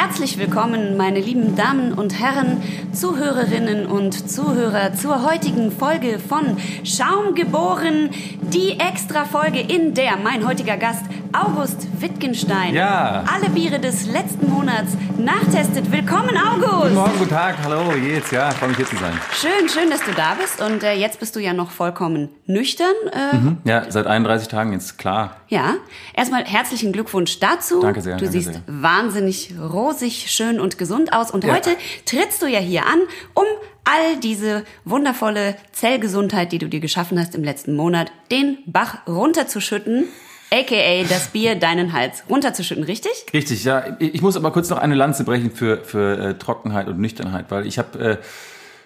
Herzlich willkommen, meine lieben Damen und Herren, Zuhörerinnen und Zuhörer zur heutigen Folge von Schaum geboren, die Extra-Folge, in der mein heutiger Gast August Wittgenstein Ja. alle Biere des letzten Monats nachtestet. Willkommen, August! Guten Morgen, guten Tag, hallo, jetzt, ja, freue mich hier zu sein. Schön, schön, dass du da bist. Und äh, jetzt bist du ja noch vollkommen nüchtern. Äh, Ja, seit 31 Tagen jetzt klar. Ja, erstmal herzlichen Glückwunsch dazu. Danke sehr, Du danke siehst sehr. wahnsinnig rosig, schön und gesund aus. Und Ja. heute trittst du ja hier an, um all diese wundervolle Zellgesundheit, die du dir geschaffen hast im letzten Monat, den Bach runterzuschütten, aka das Bier deinen Hals runterzuschütten, richtig? Richtig, ja. Ich muss aber kurz noch eine Lanze brechen für, für äh, Trockenheit und Nüchternheit, weil ich habe äh,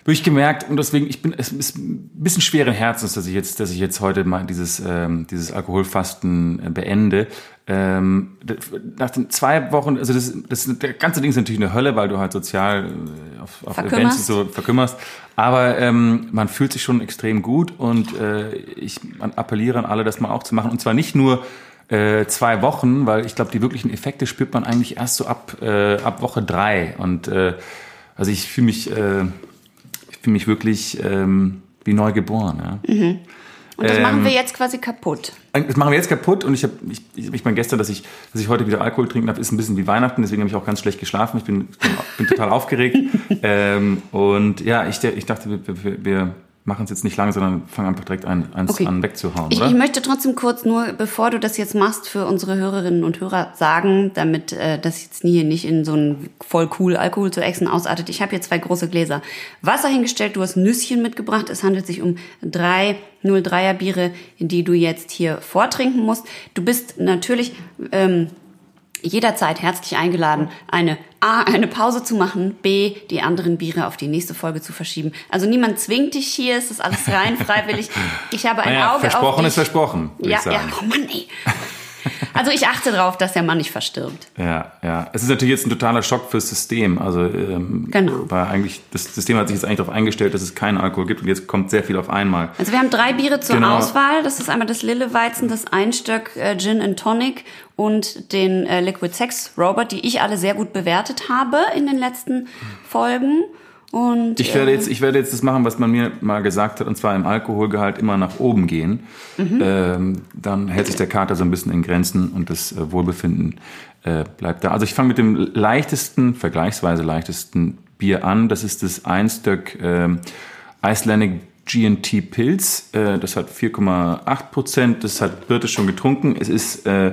wirklich gemerkt und deswegen, ich bin, es ist ein bisschen schweren Herzens, dass ich jetzt, dass ich jetzt heute mal dieses, ähm, dieses Alkoholfasten äh, beende. Ähm, nach den zwei Wochen, also das, das, der ganze Ding ist natürlich eine Hölle, weil du halt sozial äh, auf, auf Verkümmerst. Events so verkümmerst. Aber ähm, man fühlt sich schon extrem gut und äh, ich man appelliere an alle, das mal auch zu machen. Und zwar nicht nur äh, zwei Wochen, weil ich glaube, die wirklichen Effekte spürt man eigentlich erst so ab, äh, ab Woche drei. Und äh, also ich fühle mich, äh, ich fühle mich wirklich ähm, wie neu geboren. Ja. Und das Ähm, machen wir jetzt quasi kaputt. Das machen wir jetzt kaputt und ich habe, ich, ich, ich meine gestern, dass ich, dass ich heute wieder Alkohol trinken darf, ist ein bisschen wie Weihnachten, deswegen habe ich auch ganz schlecht geschlafen. Ich bin, bin, bin total aufgeregt. Ähm, und ja, ich, ich dachte, wir, wir, wir machen es jetzt nicht lange, sondern fangen einfach direkt ein, eins Okay. an wegzuhauen, Ich, oder? ich möchte trotzdem kurz nur, bevor du das jetzt machst, für unsere Hörerinnen und Hörer sagen, damit äh, das jetzt nie nicht in so ein voll cool Alkohol zu Echsen ausartet. Ich habe hier zwei große Gläser Wasser hingestellt. Du hast Nüsschen mitgebracht. Es handelt sich um drei 03er Biere, die du jetzt hier vortrinken musst. Du bist natürlich ähm, jederzeit herzlich eingeladen, eine A, eine Pause zu machen, B, die anderen Biere auf die nächste Folge zu verschieben. Also niemand zwingt dich hier, es ist alles rein freiwillig. Ich habe ein Naja, Auge versprochen auf dich. ist versprochen, Ja, ja, oh Mann, ey. Also ich achte darauf, dass der Mann nicht verstirbt. Ja, ja. Es ist natürlich jetzt ein totaler Schock fürs System. Also, ähm, Genau. Weil eigentlich, das System hat sich jetzt eigentlich darauf eingestellt, dass es keinen Alkohol gibt und jetzt kommt sehr viel auf einmal. Also wir haben drei Biere zur Genau. Auswahl. Das ist einmal das Lilleweizen, das Einstöck äh, Gin and Tonic und den äh, Liquid Sex Robot, die ich alle sehr gut bewertet habe in den letzten Folgen. Und Ich werde jetzt, ich werde jetzt das machen, was man mir mal gesagt hat, und zwar im Alkoholgehalt immer nach oben gehen. Ähm, dann hält sich der Kater so ein bisschen in Grenzen und das äh, Wohlbefinden äh, bleibt da. Also ich fange mit dem leichtesten, vergleichsweise leichtesten Bier an. Das ist das Einstöck ähm, Icelandic GNT Pilz. Äh, das hat 4,8 Prozent. Das hat Birte schon getrunken. Es ist, äh,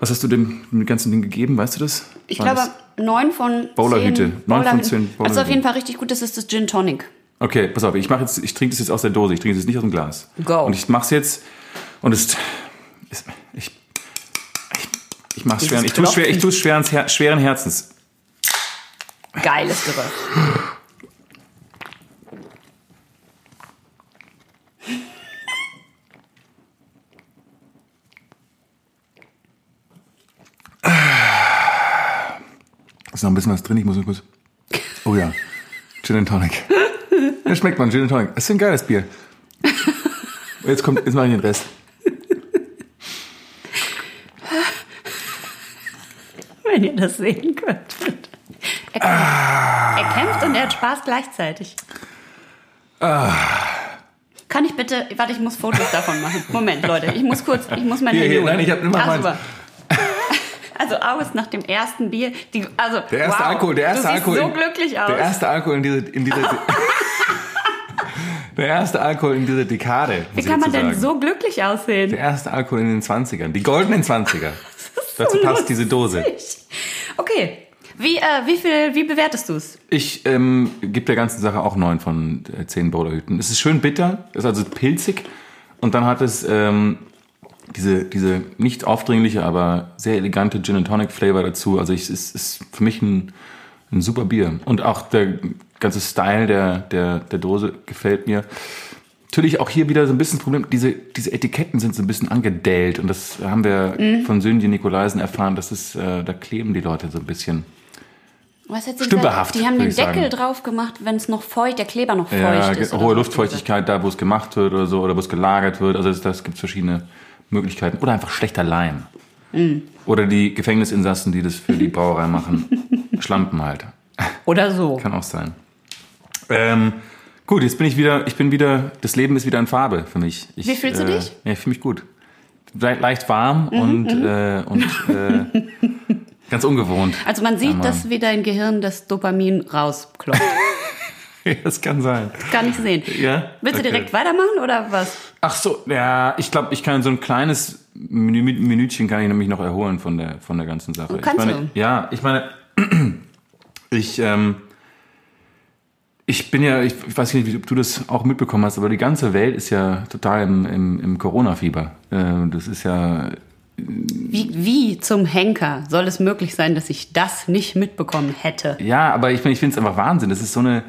was hast du dem, dem ganzen Ding gegeben? Weißt du das? ich War glaube neun von Bowlerhüte. Neun von Bowlerhüten. zehn Also auf Bowlerhüten. jeden Fall richtig gut. Das ist das Gin Tonic. Okay, pass auf, ich mache jetzt, ich trinke das jetzt aus der Dose, ich trinke das jetzt nicht aus dem Glas. Go. Und ich mach's jetzt und es, es ich, ich, ich mach's Dieses schwer, ich tue schwer, ich Klopfen. tue schweren, Her schweren Herzens. Geiles Gerücht. Ist noch ein bisschen was drin, ich muss nur kurz. Oh ja, Gin and Tonic. Ja, schmeckt man, Gin and Tonic. Das ist ein geiles Bier. Jetzt kommt, jetzt mache ich den Rest. Wenn ihr das sehen könntet. Er kämpft, er kämpft und er hat Spaß gleichzeitig. Kann ich bitte, warte, ich muss Fotos davon machen. Moment, Leute, ich muss kurz, ich muss mein Hier, Handy hier, nein, ich hab- mach Ah, meins. super. Also August nach dem ersten Bier, die, also Der erste wow, Alkohol, der erste du Alkohol. so in- glücklich aus. Der erste Alkohol in dieser, in dieser, der erste Alkohol in dieser Dekade. Wie kann man denn so glücklich aussehen? Der erste Alkohol in den 20ern. Die goldenen 20er. Dazu passt diese Dose. Okay, wie, äh, wie viel, wie bewertest du es? Ich ähm, gebe der ganzen Sache auch neun von äh, zehn Bowlerhüten. Es ist schön bitter, ist also pilzig und dann hat es ähm, diese, diese nicht aufdringliche, aber sehr elegante Gin and Tonic Flavor dazu. Also es ist für mich ein, ein super Bier. Und auch der ganze Style der, der, der Dose gefällt mir. Natürlich auch hier wieder so ein bisschen das Problem, diese, diese Etiketten sind so ein bisschen angedellt und das haben wir von Sönje Nikolaisen erfahren, dass es, äh, da kleben die Leute so ein bisschen. Was hat sie Stümperhaft, gesagt? Die haben den ich sagen. Deckel drauf gemacht, wenn es noch feucht, der Kleber noch feucht Ja, ist. hohe. Luftfeuchtigkeit da, wo es gemacht wird oder so, oder wo es gelagert wird. Also das, das gibt verschiedene Möglichkeiten. Oder einfach schlechter Leim. Mm. Oder die Gefängnisinsassen, die das für die Brauerei machen. Schlampen halt. Oder so. Kann auch sein. Ähm, gut, jetzt bin ich wieder, ich bin wieder, das Leben ist wieder in Farbe für mich. Ich, Wie fühlst du äh, dich? Ja, ich fühle mich gut. Le leicht warm Mhm, und, äh, und äh, ganz ungewohnt. Also man sieht, Aber- dass wie dein Gehirn das Dopamin rausklopft. Das kann sein. Kann ich sehen. Ja? Willst du Okay. direkt weitermachen oder was? Ach so, ja, ich glaube, ich kann so ein kleines Minü Minütchen kann ich nämlich noch erholen von der von der ganzen Sache. Kannst ich meine, du? Ja, ich meine, ich ähm, ich bin ja, ich, weiß nicht, ob du das auch mitbekommen hast, aber die ganze Welt ist ja total im, im, im Corona-Fieber. Äh, das ist ja, Wie, wie zum Henker soll es möglich sein, dass ich das nicht mitbekommen hätte? ja, aber ich, ich finde es einfach Wahnsinn. Das ist so eine,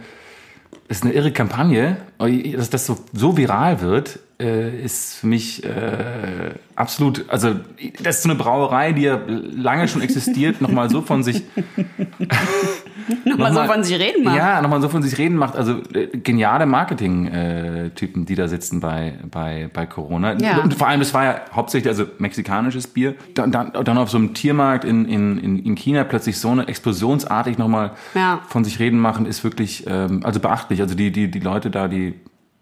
ist eine irre Kampagne. Dass das so, so viral wird, äh, ist für mich äh, absolut, also das ist so eine Brauerei, die ja lange schon existiert, nochmal so von sich Nochmal so von sich reden machen. Ja, nochmal so von sich reden macht. Also äh, geniale Marketing-Typen, die da sitzen bei, bei, bei Corona. Ja. Und vor allem, es war ja hauptsächlich also mexikanisches Bier. Dann, dann, dann auf so einem Tiermarkt in, in, in in China plötzlich so eine explosionsartig nochmal Ja. von sich reden machen, ist wirklich ähm, also beachtlich. Also die, die, die Leute da, die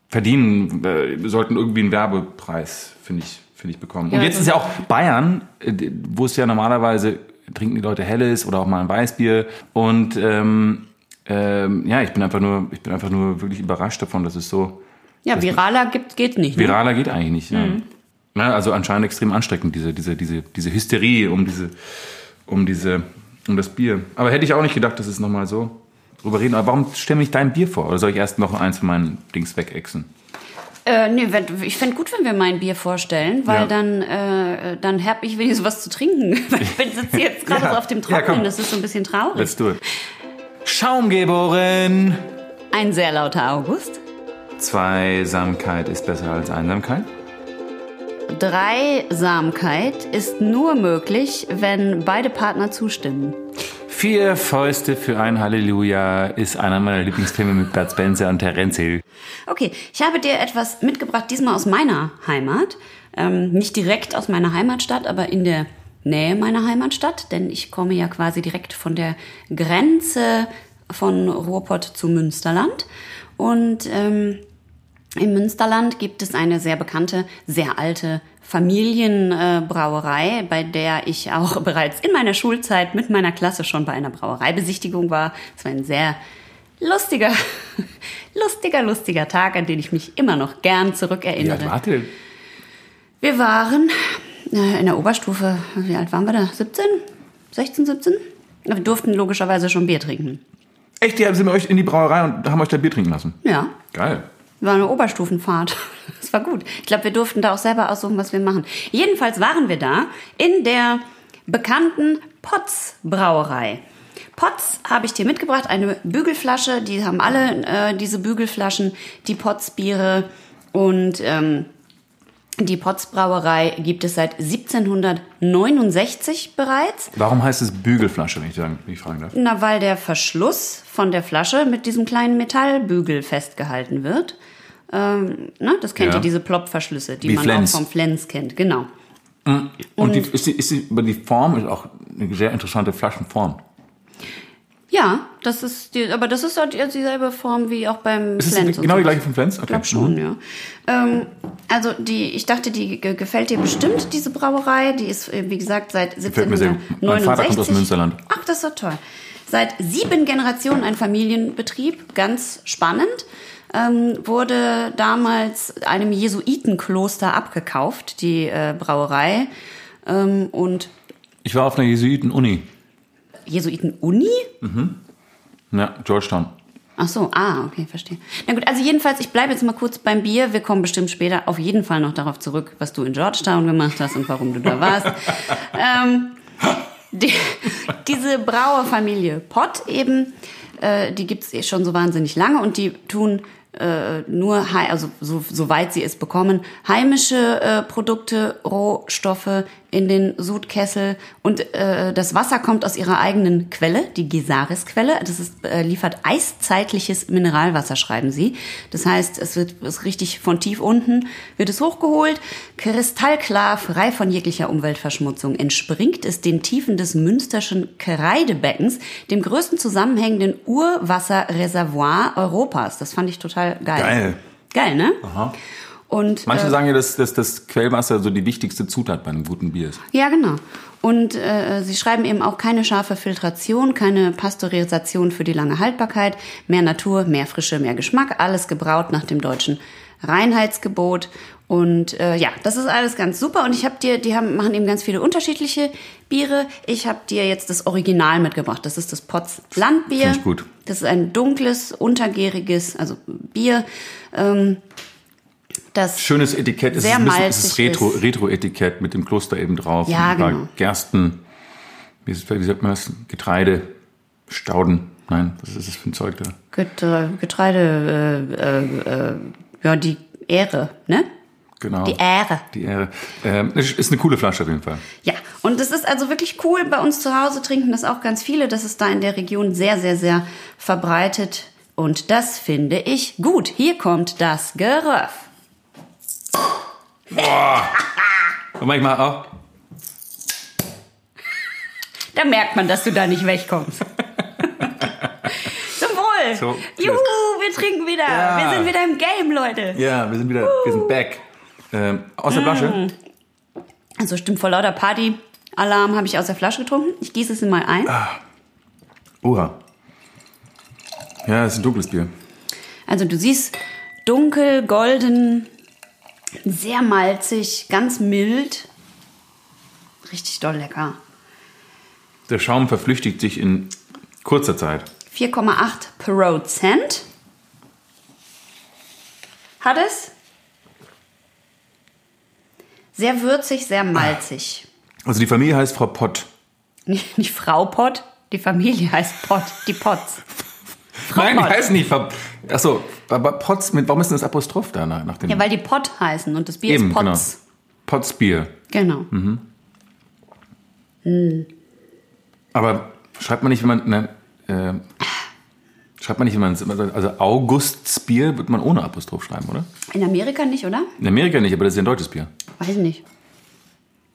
verdienen, äh, sollten irgendwie einen Werbepreis, finde ich, finde ich, bekommen. Und Ja, jetzt das ist ja auch Bayern, äh, wo es ja normalerweise trinken die Leute Helles oder auch mal ein Weißbier. Und ähm, ähm, ja, ich bin einfach nur, ich bin einfach nur wirklich überrascht davon, dass es so Ja, viraler gibt, geht nicht. Ne? viraler geht eigentlich nicht. Ja. Mhm. Ja, also anscheinend extrem ansteckend diese, diese, diese, diese Hysterie um diese, um diese, um das Bier. Aber hätte ich auch nicht gedacht, dass es nochmal so drüber reden. Aber warum stell mir nicht dein Bier vor? Oder soll ich erst noch eins von meinen Dings wegexen? Äh, nee, wenn, ich fände gut, wenn wir mein Bier vorstellen, weil Ja. dann, äh, dann hab ich wenigstens was zu trinken. Weil ich bin sitze jetzt gerade Ja. so auf dem Ja, Trockenen, komm. das ist so ein bisschen traurig. Let's do it. Schaumgeberin. Ein sehr lauter August. Zweisamkeit ist besser als Einsamkeit. Dreisamkeit ist nur möglich, wenn beide Partner zustimmen. Vier Fäuste für ein Halleluja ist einer meiner Lieblingsfilme mit Bud Spencer und Terence Hill. Okay, ich habe dir etwas mitgebracht, diesmal aus meiner Heimat. Ähm, nicht direkt aus meiner Heimatstadt, aber in der Nähe meiner Heimatstadt, denn ich komme ja quasi direkt von der Grenze von Ruhrpott zu Münsterland. Und ähm, im Münsterland gibt es eine sehr bekannte, sehr alte Familienbrauerei, bei der ich auch bereits in meiner Schulzeit mit meiner Klasse schon bei einer Brauereibesichtigung war. Es war ein sehr lustiger, lustiger, lustiger Tag, an den ich mich immer noch gern Ja, zurückerinnere. warte. Wir waren äh, in der Oberstufe, wie alt waren wir da? 17? 16, 17? Wir durften logischerweise schon Bier trinken. Echt, die sind wir euch in die Brauerei und haben euch da Bier trinken lassen. Ja, Geil. War eine Oberstufenfahrt. Das war gut. Ich glaube, wir durften da auch selber aussuchen, was wir machen. Jedenfalls waren wir da in der bekannten Potz Brauerei. Potz habe ich dir mitgebracht, eine Bügelflasche. Die haben alle äh, diese Bügelflaschen, die Potz Biere und ähm, die Potz Brauerei gibt es seit 1769 bereits. Warum heißt es Bügelflasche, wenn ich, sagen, wenn ich fragen darf? Na, weil der Verschluss von der Flasche mit diesem kleinen Metallbügel festgehalten wird. Ähm, ne, das kennt Ja. ihr, diese Plopverschlüsse, die Wie man Flens. auch vom Flens kennt. Genau. Und, die, ist die, ist die, die Form ist auch eine sehr interessante Flaschenform. Ja, das ist die, aber das ist halt dieselbe Form wie auch beim Ist Flens. genau so. die gleiche von Flens? Okay. Ich glaube schon, ja. Ähm, also die, ich dachte, die ge- gefällt dir bestimmt, diese Brauerei. Die ist, äh, wie gesagt, seit Gefällt mir sehr gut. 1769. Mein Vater kommt aus Münsterland. Ach, das ist doch toll. Seit sieben Generationen ein Familienbetrieb, ganz spannend. Ähm, wurde damals einem Jesuitenkloster abgekauft, die äh, Brauerei. Ähm, und Ich war auf einer Jesuiten-Uni. Jesuiten-Uni? Ja, Georgetown. Ach so, ah, okay, verstehe. Na gut, also jedenfalls, ich bleibe jetzt mal kurz beim Bier. Wir kommen bestimmt später auf jeden Fall noch darauf zurück, was du in Georgetown gemacht hast und warum du da warst. ähm, die, diese Brauerfamilie Pott eben, äh, die gibt's eh schon so wahnsinnig lange und die tun äh, nur, also so, soweit sie es bekommen, heimische äh, Produkte, Rohstoffe in den Sudkessel und äh, das Wasser kommt aus ihrer eigenen Quelle, die Gesaris-Quelle. Das ist, äh, liefert eiszeitliches Mineralwasser, schreiben sie. Das heißt, es wird ist richtig von tief unten, wird es hochgeholt, kristallklar, frei von jeglicher Umweltverschmutzung. Entspringt es den Tiefen des Münsterschen Kreidebeckens, dem größten zusammenhängenden Urwasserreservoir Europas. Das fand ich total geil. Geil. Geil, ne? Aha. Und, Manche äh, sagen ja, dass, dass das Quellwasser so die wichtigste Zutat bei einem guten Bier ist. Ja, genau. Und äh, sie schreiben eben auch keine scharfe Filtration, keine Pasteurisation für die lange Haltbarkeit, mehr Natur, mehr Frische, mehr Geschmack, alles gebraut nach dem deutschen Reinheitsgebot. Und äh, ja, das ist alles ganz super. Und ich habe dir, die haben, machen eben ganz viele unterschiedliche Biere. Ich habe dir jetzt das Original mitgebracht. Das ist das Potz Landbier. Finde ich gut. Das ist ein dunkles, untergäriges, also Bier. Ähm, das Schönes Etikett. Es Sehr ist ein bisschen, es ist Retro, ist. Retro-Etikett mit dem Kloster eben drauf. Ja, und ein paar genau. Gersten. Wie, sagt man das? Getreide. Stauden. Nein, was ist das für ein Zeug da? Getre Getreide, äh, äh, äh, ja, die Ähre, ne? Genau. Die Ähre. Die Ähre. Ähm, ist eine coole Flasche auf jeden Fall. Ja, und es ist also wirklich cool. Bei uns zu Hause trinken das auch ganz viele. Das ist da in der Region sehr, sehr, sehr verbreitet. Und das finde ich gut. Hier kommt das Geröff. Und manchmal auch. Da merkt man, dass du da nicht wegkommst. Zum Wohl. So. Juhu, wir trinken wieder. Ja. Wir sind wieder im Game, Leute. Ja, wir sind wieder, wir sind back. Ähm, aus der Flasche. Also stimmt vor lauter Party-Alarm habe ich aus der Flasche getrunken. Ich gieße es mal ein. Oha. Ja, es ist ein dunkles Bier. Also du siehst dunkel, golden, sehr malzig, ganz mild. Richtig doll lecker. Der Schaum verflüchtigt sich in kurzer Zeit. 4,8 Prozent. Hat es? Sehr würzig, sehr malzig. Also die Familie heißt Frau Pott. Nicht, nicht Frau Pott, die Familie heißt Pott, die Potts. Nein, die heißen nicht Frau... Achso, aber Potts, mit, warum ist denn das Apostroph da nach, dem... Ja, weil die Pott heißen und das Bier Eben, ist Potts. Potts Bier. Genau. Aber schreibt man nicht, wenn man... Ne, äh, schreibt man nicht, wenn man... Also Augusts Bier wird man ohne Apostroph schreiben, oder? In Amerika nicht, oder? In Amerika nicht, aber das ist ja ein deutsches Bier. Weiß ich nicht.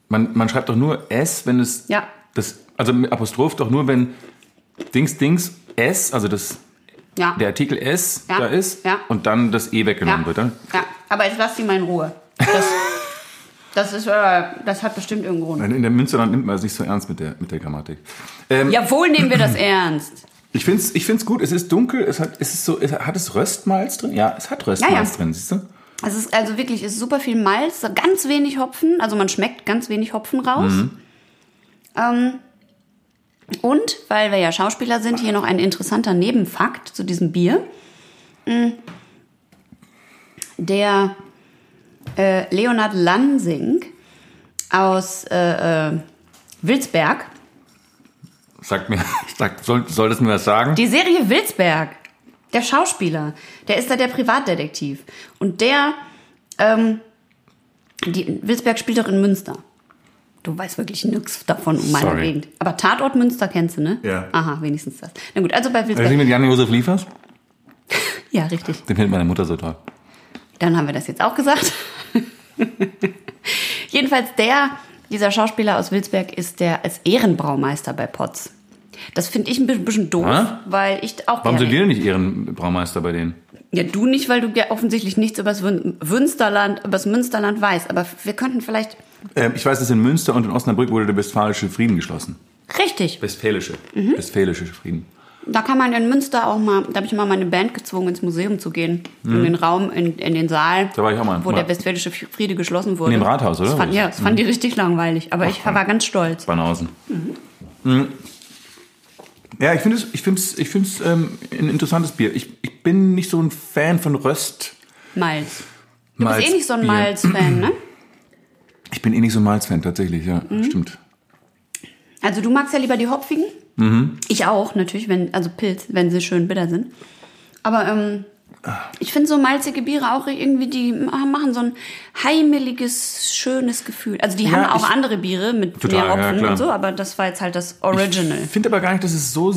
Man, man schreibt doch nur S, wenn es... Ja. Das, also mit Apostroph doch nur, wenn Dings, Dings, S, also das, Ja. der Artikel S Ja, da ist ja. und dann das E weggenommen wird. Dann, ja, aber jetzt lass die mal in Ruhe. Das, das ist, äh, das hat bestimmt irgendeinen Grund. in der Münsterland nimmt man es nicht so ernst mit der, mit der Grammatik. Ähm, Jawohl nehmen wir das ernst. Ich finde es ich find's gut, es ist dunkel, es hat, es ist so, es, hat es Röstmalz drin? Ja, es hat Röstmalz drin, siehst du? Es ist also wirklich, es ist super viel Malz, ganz wenig Hopfen, also man schmeckt ganz wenig Hopfen raus. Ähm, und, weil wir ja Schauspieler sind, hier noch ein interessanter Nebenfakt zu diesem Bier. Mm. Der äh, Leonard Lansing aus äh, äh, Wilsberg, Sagt mir, sagt, soll, soll das mir was sagen? Die Serie Wilsberg, der Schauspieler, der ist da der Privatdetektiv. Und der, ähm, die, Wilsberg spielt doch in Münster. Du weißt wirklich nichts davon um meine Sorry. Gegend. Aber Tatort Münster kennst du, ne? Ja. Aha, wenigstens das. Na gut, also bei Wilsberg. ist mit Jan-Josef Liefers? Ja, richtig. Den findet meine Mutter so toll. Dann haben wir das jetzt auch gesagt. Jedenfalls der, dieser Schauspieler aus Wilsberg ist der als Ehrenbraumeister bei Potts. Das finde ich ein bi- bisschen doof, Hä? weil ich auch Warum sind wir denn nicht Ehrenbraumeister bei denen? Ja, du nicht, weil du ja offensichtlich nichts über das Münsterland weißt. Aber wir könnten vielleicht. Ähm, ich weiß, dass in Münster und in Osnabrück wurde der Westfälische Frieden geschlossen. Richtig. Westfälische. Mhm. Westfälische Frieden. Da kann man in Münster auch mal, da habe ich mal meine Band gezwungen, ins Museum zu gehen. In den Raum, in, in den Saal. Mhm. Da war ich auch mal. Wo Mal. der Westfälische Friede geschlossen wurde. In dem Rathaus, oder? Das fand, ja, das fand die richtig langweilig. Aber ich war ganz stolz. Banausen. Mhm. Ja, ich finde es ich find's, ich find's, ähm, ein interessantes Bier. Ich, ich bin nicht so ein Fan von Röst. Malz. Du bist eh nicht so ein Malz-Fan, ne? Ich bin eh nicht so Malz-Fan, tatsächlich, ja. Mhm. Stimmt. Also du magst ja lieber die hopfigen. Mhm. Ich auch, natürlich, wenn, also Pilz, wenn sie schön bitter sind. Aber ähm, Ich finde so malzige Biere auch irgendwie, die machen so ein heimeliges, schönes Gefühl. Also die Ja, haben auch ich- andere Biere mit Total, mehr ja, Hopfen klar. und so, aber das war jetzt halt das Original. Ich finde aber gar nicht, dass es so,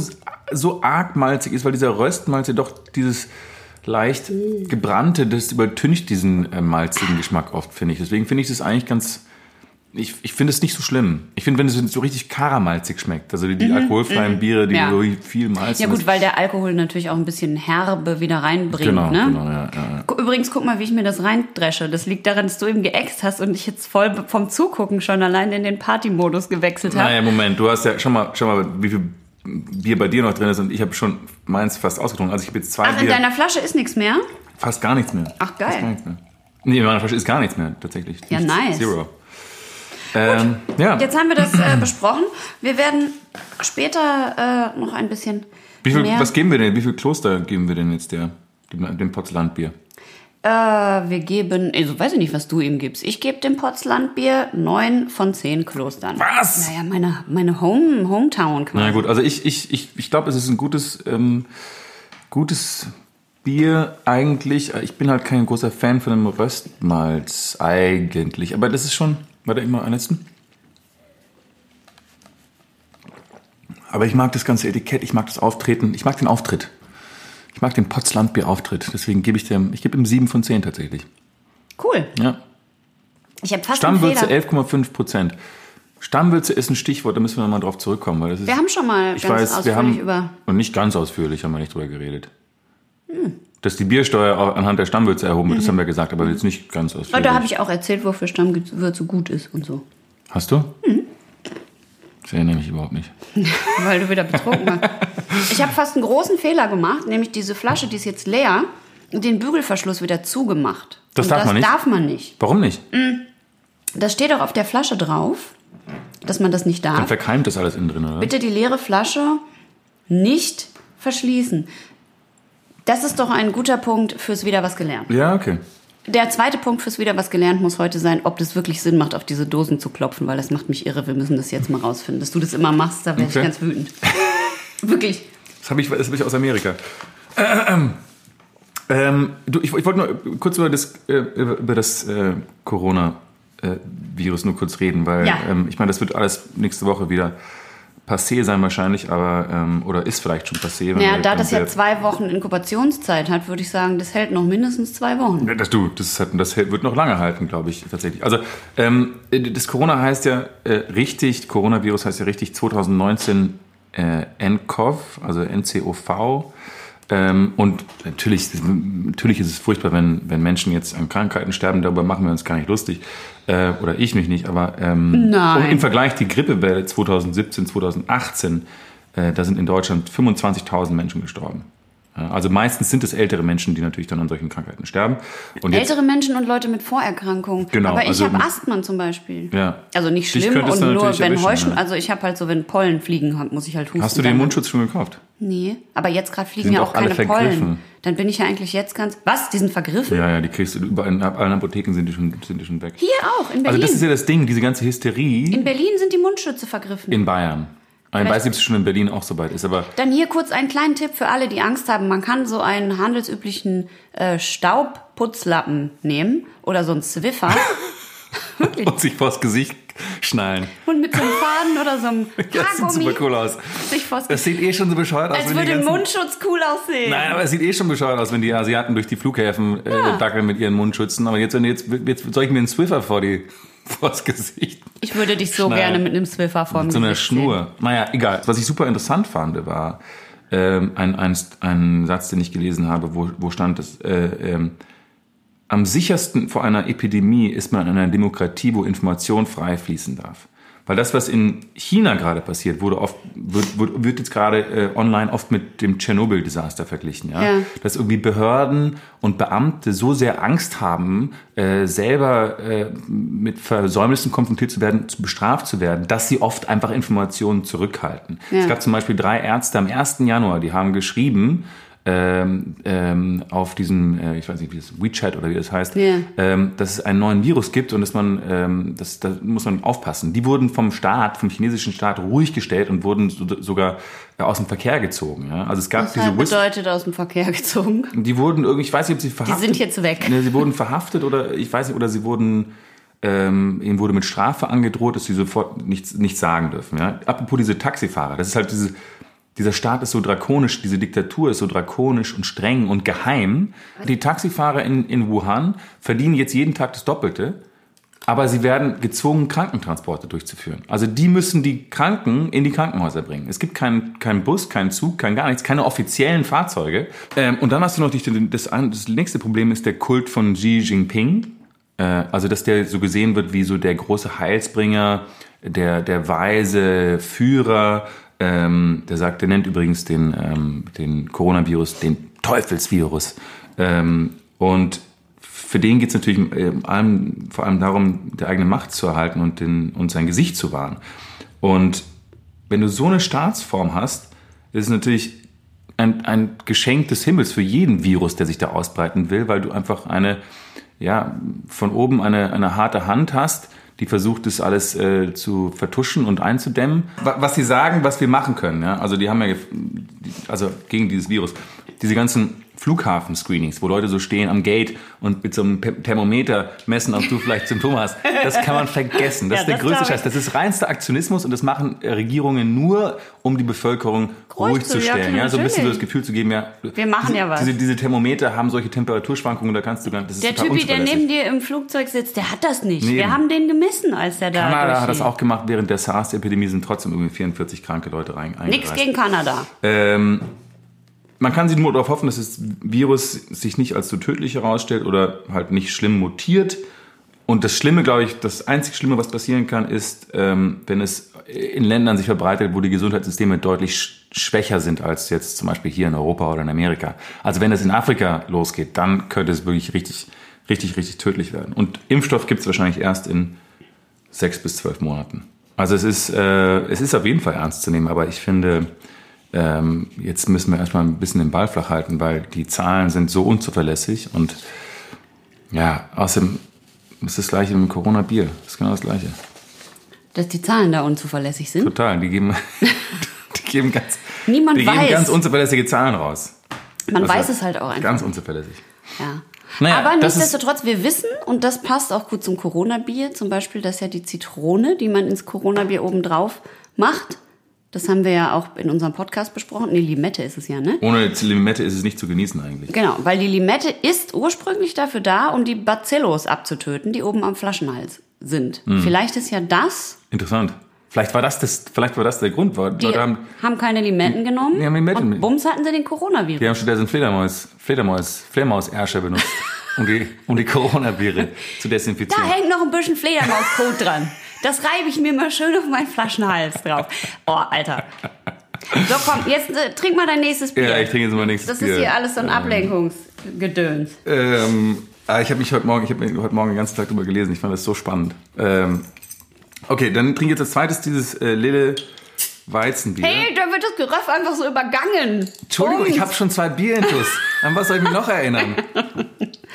so arg malzig ist, weil dieser Röstmalz ja doch dieses leicht gebrannte, das übertüncht diesen äh, malzigen Geschmack oft, finde ich. Deswegen finde ich das eigentlich ganz. Ich, ich finde es nicht so schlimm. Ich finde, wenn es so richtig karamalzig schmeckt, also die, die alkoholfreien Biere, die Mhm, Ja. so viel Malz Ja gut, weil der Alkohol natürlich auch ein bisschen Herbe wieder reinbringt. Genau, ne? genau, ja, ja, Übrigens, guck mal, wie ich mir das reindresche. Das liegt daran, dass du eben geäxt hast und ich jetzt voll vom Zugucken schon allein in den Partymodus gewechselt habe. Naja, Moment, du hast ja schon mal, schon mal, wie viel Bier bei dir noch drin ist und ich habe schon meins fast ausgetrunken. Also ich habe jetzt zwei Ach, in Bier, deiner Flasche ist nichts mehr? fast gar nichts mehr. Ach, geil. Fast gar nichts mehr. Nee, in meiner Flasche ist gar nichts mehr, tatsächlich. Ja, Nichts. nice. Zero. Ähm, ja. Jetzt haben wir das äh, besprochen. Wir werden später äh, noch ein bisschen viel, mehr... was geben wir denn? Wie viel Kloster geben wir denn jetzt der, dem, dem Potslandbier? Äh, wir geben, also weiß ich nicht, was du ihm gibst. Ich gebe dem Potslandbier neun von zehn Klostern. Was? Naja, meine, meine Home, Hometown quasi. Na gut, also ich, ich, ich, ich glaube, es ist ein gutes, ähm, gutes Bier eigentlich. Ich bin halt kein großer Fan von einem Röstmalz eigentlich. Aber das ist schon. Warte, immer einen letzten. Aber ich mag das ganze Etikett, ich mag das Auftreten, ich mag den Auftritt. Ich mag den Potslandbier-Auftritt. Deswegen gebe ich dem, ich gebe ihm 7 von 10 tatsächlich. Cool. Ja. Ich habe fast Stammwürze Fehler. 11,5 Prozent. Stammwürze ist ein Stichwort, da müssen wir nochmal drauf zurückkommen. Weil das ist, Wir haben schon mal ich ganz weiß, wir ausführlich haben, über... und nicht ganz ausführlich haben wir nicht drüber geredet. Dass die Biersteuer auch anhand der Stammwürze erhoben wird, das haben wir gesagt, aber jetzt nicht ganz ausführlich. da habe ich auch erzählt, wofür Stammwürze gut ist und so. Hast du? Das erinnere mich überhaupt nicht. Weil du wieder betrunken warst. Ich habe fast einen großen Fehler gemacht, nämlich diese Flasche, die ist jetzt leer, und den Bügelverschluss wieder zugemacht. Das und darf das man nicht? darf man nicht. Warum nicht? Das steht auch auf der Flasche drauf, dass man das nicht Dann darf. verkeimt das alles innen drin, oder? Bitte die leere Flasche nicht verschließen. Das ist doch ein guter Punkt fürs Wieder was gelernt. Ja, okay. Der zweite Punkt fürs Wieder was gelernt muss heute sein, ob das wirklich Sinn macht, auf diese Dosen zu klopfen, weil das macht mich irre. Wir müssen das jetzt mal rausfinden. Dass du das immer machst, da werde Okay. ich ganz wütend. wirklich. Das habe ich, das hab ich aus Amerika. Ähm, ähm, du, ich, ich wollte nur kurz über das, äh, über das äh, Corona-Virus nur kurz reden, weil Ja. ähm, ich meine, das wird alles nächste Woche wieder passé sein wahrscheinlich, aber ähm, oder ist vielleicht schon passé. Ja, da das ja zwei Wochen Inkubationszeit hat, würde ich sagen, das hält noch mindestens zwei Wochen. Das, du, das, hat, das wird noch lange halten, glaube ich, tatsächlich. Also, ähm, das Corona heißt ja äh, richtig, Coronavirus heißt ja richtig 2019 äh, NCOV, also NCOV. Ähm, und natürlich, natürlich ist es furchtbar, wenn, wenn Menschen jetzt an Krankheiten sterben, darüber machen wir uns gar nicht lustig. Äh, oder ich mich nicht, aber ähm, Nein. im Vergleich die Grippewelle 2017, 2018, äh, da sind in Deutschland 25.000 Menschen gestorben. Ja, Also meistens sind es ältere Menschen, die natürlich dann an solchen Krankheiten sterben. Und jetzt, Ältere Menschen und Leute mit Vorerkrankungen. Genau, Aber ich also habe Asthma zum Beispiel. Ja. Also nicht schlimm und nur wenn Heuschen, ja. also ich habe halt so, wenn Pollen fliegen, muss ich halt husten. hast du den Mundschutz schon gekauft? Nee, aber jetzt gerade fliegen ja doch auch keine. Pollen. Dann bin ich ja eigentlich jetzt ganz. Was? Die sind vergriffen? Ja, ja, die kriegst du überall in allen Apotheken sind die schon, sind die schon weg. Hier auch, in Berlin. Also das ist ja das Ding, diese ganze Hysterie in Berlin sind die Mundschütze vergriffen. in Bayern. Ich weiß nicht, ob es schon in Berlin auch so weit ist, aber Dann hier kurz einen kleinen Tipp für alle, die Angst haben. Man kann so einen handelsüblichen äh, Staubputzlappen nehmen oder so einen Swiffer und sich vors Gesicht schnallen. und mit so einem Faden oder so einem Das sieht Haargummi super cool aus. Das sieht eh schon so bescheuert aus, Als würde ganzen, Mundschutz cool aussehen. Nein, aber es sieht eh schon bescheuert aus, wenn die Asiaten durch die Flughäfen äh, Ja. dackeln mit ihren Mundschützen. Aber jetzt, wenn jetzt, jetzt soll ich mir einen Swiffer vor die, vors Gesicht Ich würde dich so Schnell. gerne mit einem Swiffer vor mit so einer Schnur. Naja, egal. Was ich super interessant fand, war ähm, ein, ein, ein Satz, den ich gelesen habe, wo, wo stand es, äh, ähm, am sichersten vor einer Epidemie ist man in einer Demokratie, wo Information frei fließen darf. Weil das, was in China gerade passiert, wurde oft, wird, wird, wird jetzt gerade äh, online oft mit dem Tschernobyl-Desaster verglichen. Ja? Ja. Dass irgendwie Behörden und Beamte so sehr Angst haben, äh, selber äh, mit Versäumnissen konfrontiert zu werden, zu- bestraft zu werden, dass sie oft einfach Informationen zurückhalten. Ja. Es gab zum Beispiel drei Ärzte am 1. Januar, die haben geschrieben, ähm, ähm, auf diesem, äh, ich weiß nicht, wie das WeChat oder wie das heißt, Ja. ähm, dass es einen neuen Virus gibt und dass man, ähm, das, da muss man aufpassen. Die wurden vom Staat, vom chinesischen Staat ruhig gestellt und wurden so, sogar äh, aus dem Verkehr gezogen. Ja? Also es gab Das diese Whistle bedeutet aus dem Verkehr gezogen. die wurden irgendwie, ich weiß nicht, ob sie verhaftet. sind jetzt weg. Ne, sie wurden verhaftet oder ich weiß nicht, oder sie wurden, ähm, ihnen wurde mit Strafe angedroht, dass sie sofort nichts, nichts sagen dürfen. Ja? Apropos diese Taxifahrer, das ist halt diese, dieser Staat ist so drakonisch, diese Diktatur ist so drakonisch und streng und geheim. Die Taxifahrer in, in Wuhan verdienen jetzt jeden Tag das Doppelte. Aber sie werden gezwungen, Krankentransporte durchzuführen. Also die müssen die Kranken in die Krankenhäuser bringen. Es gibt keinen keinen Bus, keinen Zug, kein gar nichts, keine offiziellen Fahrzeuge. Ähm, und dann hast du noch die, das, das nächste Problem ist der Kult von Xi Jinping. Äh, also dass der so gesehen wird wie so der große Heilsbringer, der, der weise Führer. Ähm, der sagt, der nennt übrigens den, ähm, den Coronavirus den Teufelsvirus. Ähm, und für den geht es natürlich äh, allem, vor allem darum, die eigene Macht zu erhalten und, den, und sein Gesicht zu wahren. Und wenn du so eine Staatsform hast, ist es natürlich ein, ein Geschenk des Himmels für jeden Virus, der sich da ausbreiten will, weil du einfach eine, ja, von oben eine, eine harte Hand hast, die versucht, das alles äh, zu vertuschen und einzudämmen. Wa- Was sie sagen, was wir machen können, ja, also die haben ja, also gegen dieses Virus, diese ganzen Flughafen-Screenings, wo Leute so stehen am Gate und mit so einem Thermometer messen, ob du vielleicht Symptome hast. Das kann man vergessen. Das Ja, ist der das größte. Scheiß. Das ist reinster Aktionismus und das machen Regierungen nur, um die Bevölkerung Ruhig ruhig zu- ja, stellen. Ja, so ein bisschen so das Gefühl zu geben, ja. Wir machen diese, ja was. Diese, diese Thermometer haben solche Temperaturschwankungen, da kannst du gar nicht. Der Typi, der neben dir im Flugzeug sitzt, der hat das nicht. Nee, Wir haben den gemessen, als der da Kanada hat das auch gemacht, während der SARS-Epidemie sind trotzdem irgendwie 44 kranke Leute rein. Nichts gegen Kanada. Ähm, man kann sich nur darauf hoffen, dass das Virus sich nicht als so tödlich herausstellt oder halt nicht schlimm mutiert. Und das Schlimme, glaube ich, das einzig Schlimme, was passieren kann, ist, ähm, wenn es in Ländern sich verbreitet, wo die Gesundheitssysteme deutlich sch- schwächer sind als jetzt zum Beispiel hier in Europa oder in Amerika. Also wenn es in Afrika losgeht, dann könnte es wirklich richtig, richtig, richtig tödlich werden. Und Impfstoff gibt es wahrscheinlich erst in sechs bis zwölf Monaten. Also es ist, äh, es ist auf jeden Fall ernst zu nehmen, aber ich finde, ähm, jetzt müssen wir erstmal ein bisschen den Ball flach halten, weil die Zahlen sind so unzuverlässig und ja, außerdem ist das gleiche mit dem Corona-Bier. Das ist genau das gleiche. Dass die Zahlen da unzuverlässig sind. Total. Die geben, die geben ganz, Niemand die geben weiß. ganz unzuverlässige Zahlen raus. Man Also, weiß es halt auch einfach. Ganz unzuverlässig. Ja. Naja, Aber das nichtsdestotrotz, wir wissen, und das passt auch gut zum Corona-Bier, zum Beispiel, dass ja die Zitrone, die man ins Corona-Bier obendrauf macht, das haben wir ja auch in unserem Podcast besprochen. Nee, Limette ist es ja, ne? Ohne Limette ist es nicht zu genießen eigentlich. Genau, weil die Limette ist ursprünglich dafür da, um die Bacillos abzutöten, die oben am Flaschenhals sind. Hm. Vielleicht ist ja das, Interessant. Vielleicht war das, das, vielleicht war das der Grund. weil die haben, haben, keine Limetten genommen die haben Limetten und bums hatten sie den Coronavirus. Die haben stattdessen Fledermaus, Fledermaus, Fledermausärsche benutzt, um die, um die Corona-Biere zu Da desinfizieren. hängt noch ein bisschen Fledermauskot dran. Das reibe ich mir mal schön auf meinen Flaschenhals drauf. Oh, Alter. So, komm, jetzt äh, trink mal dein nächstes Bier. Ja, ich trinke jetzt mal nächstes das Bier. ist hier alles so ein Ablenkungsgedöns. Ähm, ah, ich habe mich heute Morgen, ich habe heute Morgen den ganzen Tag drüber gelesen. Ich fand das so spannend. Ähm, okay, dann trinke ich jetzt als zweites dieses äh, Lille Weizenbier. Hey, da wird das Geröff einfach so übergangen. Entschuldigung, ich Bums. habe schon zwei Bierintus. An was soll ich mich noch erinnern?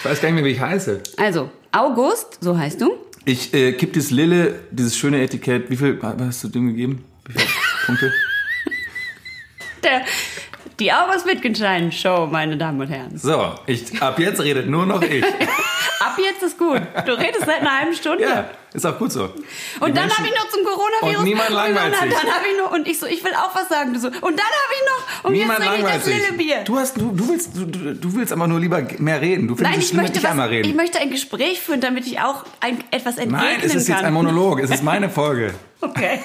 Ich weiß gar nicht mehr, wie ich heiße. Also, August, so heißt du. Ich äh, kipp dieses Lille, dieses schöne Etikett. Wie viel was hast du dem gegeben? Wie viele Punkte? Der, die August Wittgenstein Show, meine Damen und Herren. So, ich, ab jetzt redet nur noch ich. Ab jetzt ist gut. Du redest seit einer halben Stunde. Ja, ist auch gut so. Und Die dann habe ich noch zum Coronavirus. Und niemand langweilt sich. Dann habe ich noch, und ich so, ich will auch was sagen. Du so, und dann habe ich noch, und Niemand jetzt trinke ich das sich. Lille Bier. Du, hast, du, du, willst, du, du willst aber nur lieber mehr reden. Du findest Nein, es ich schlimm, möchte, einmal was, reden. ich möchte ein Gespräch führen, damit ich auch ein, etwas entgegnen Nein, es ist kann. jetzt ein Monolog. Es ist meine Folge. Okay,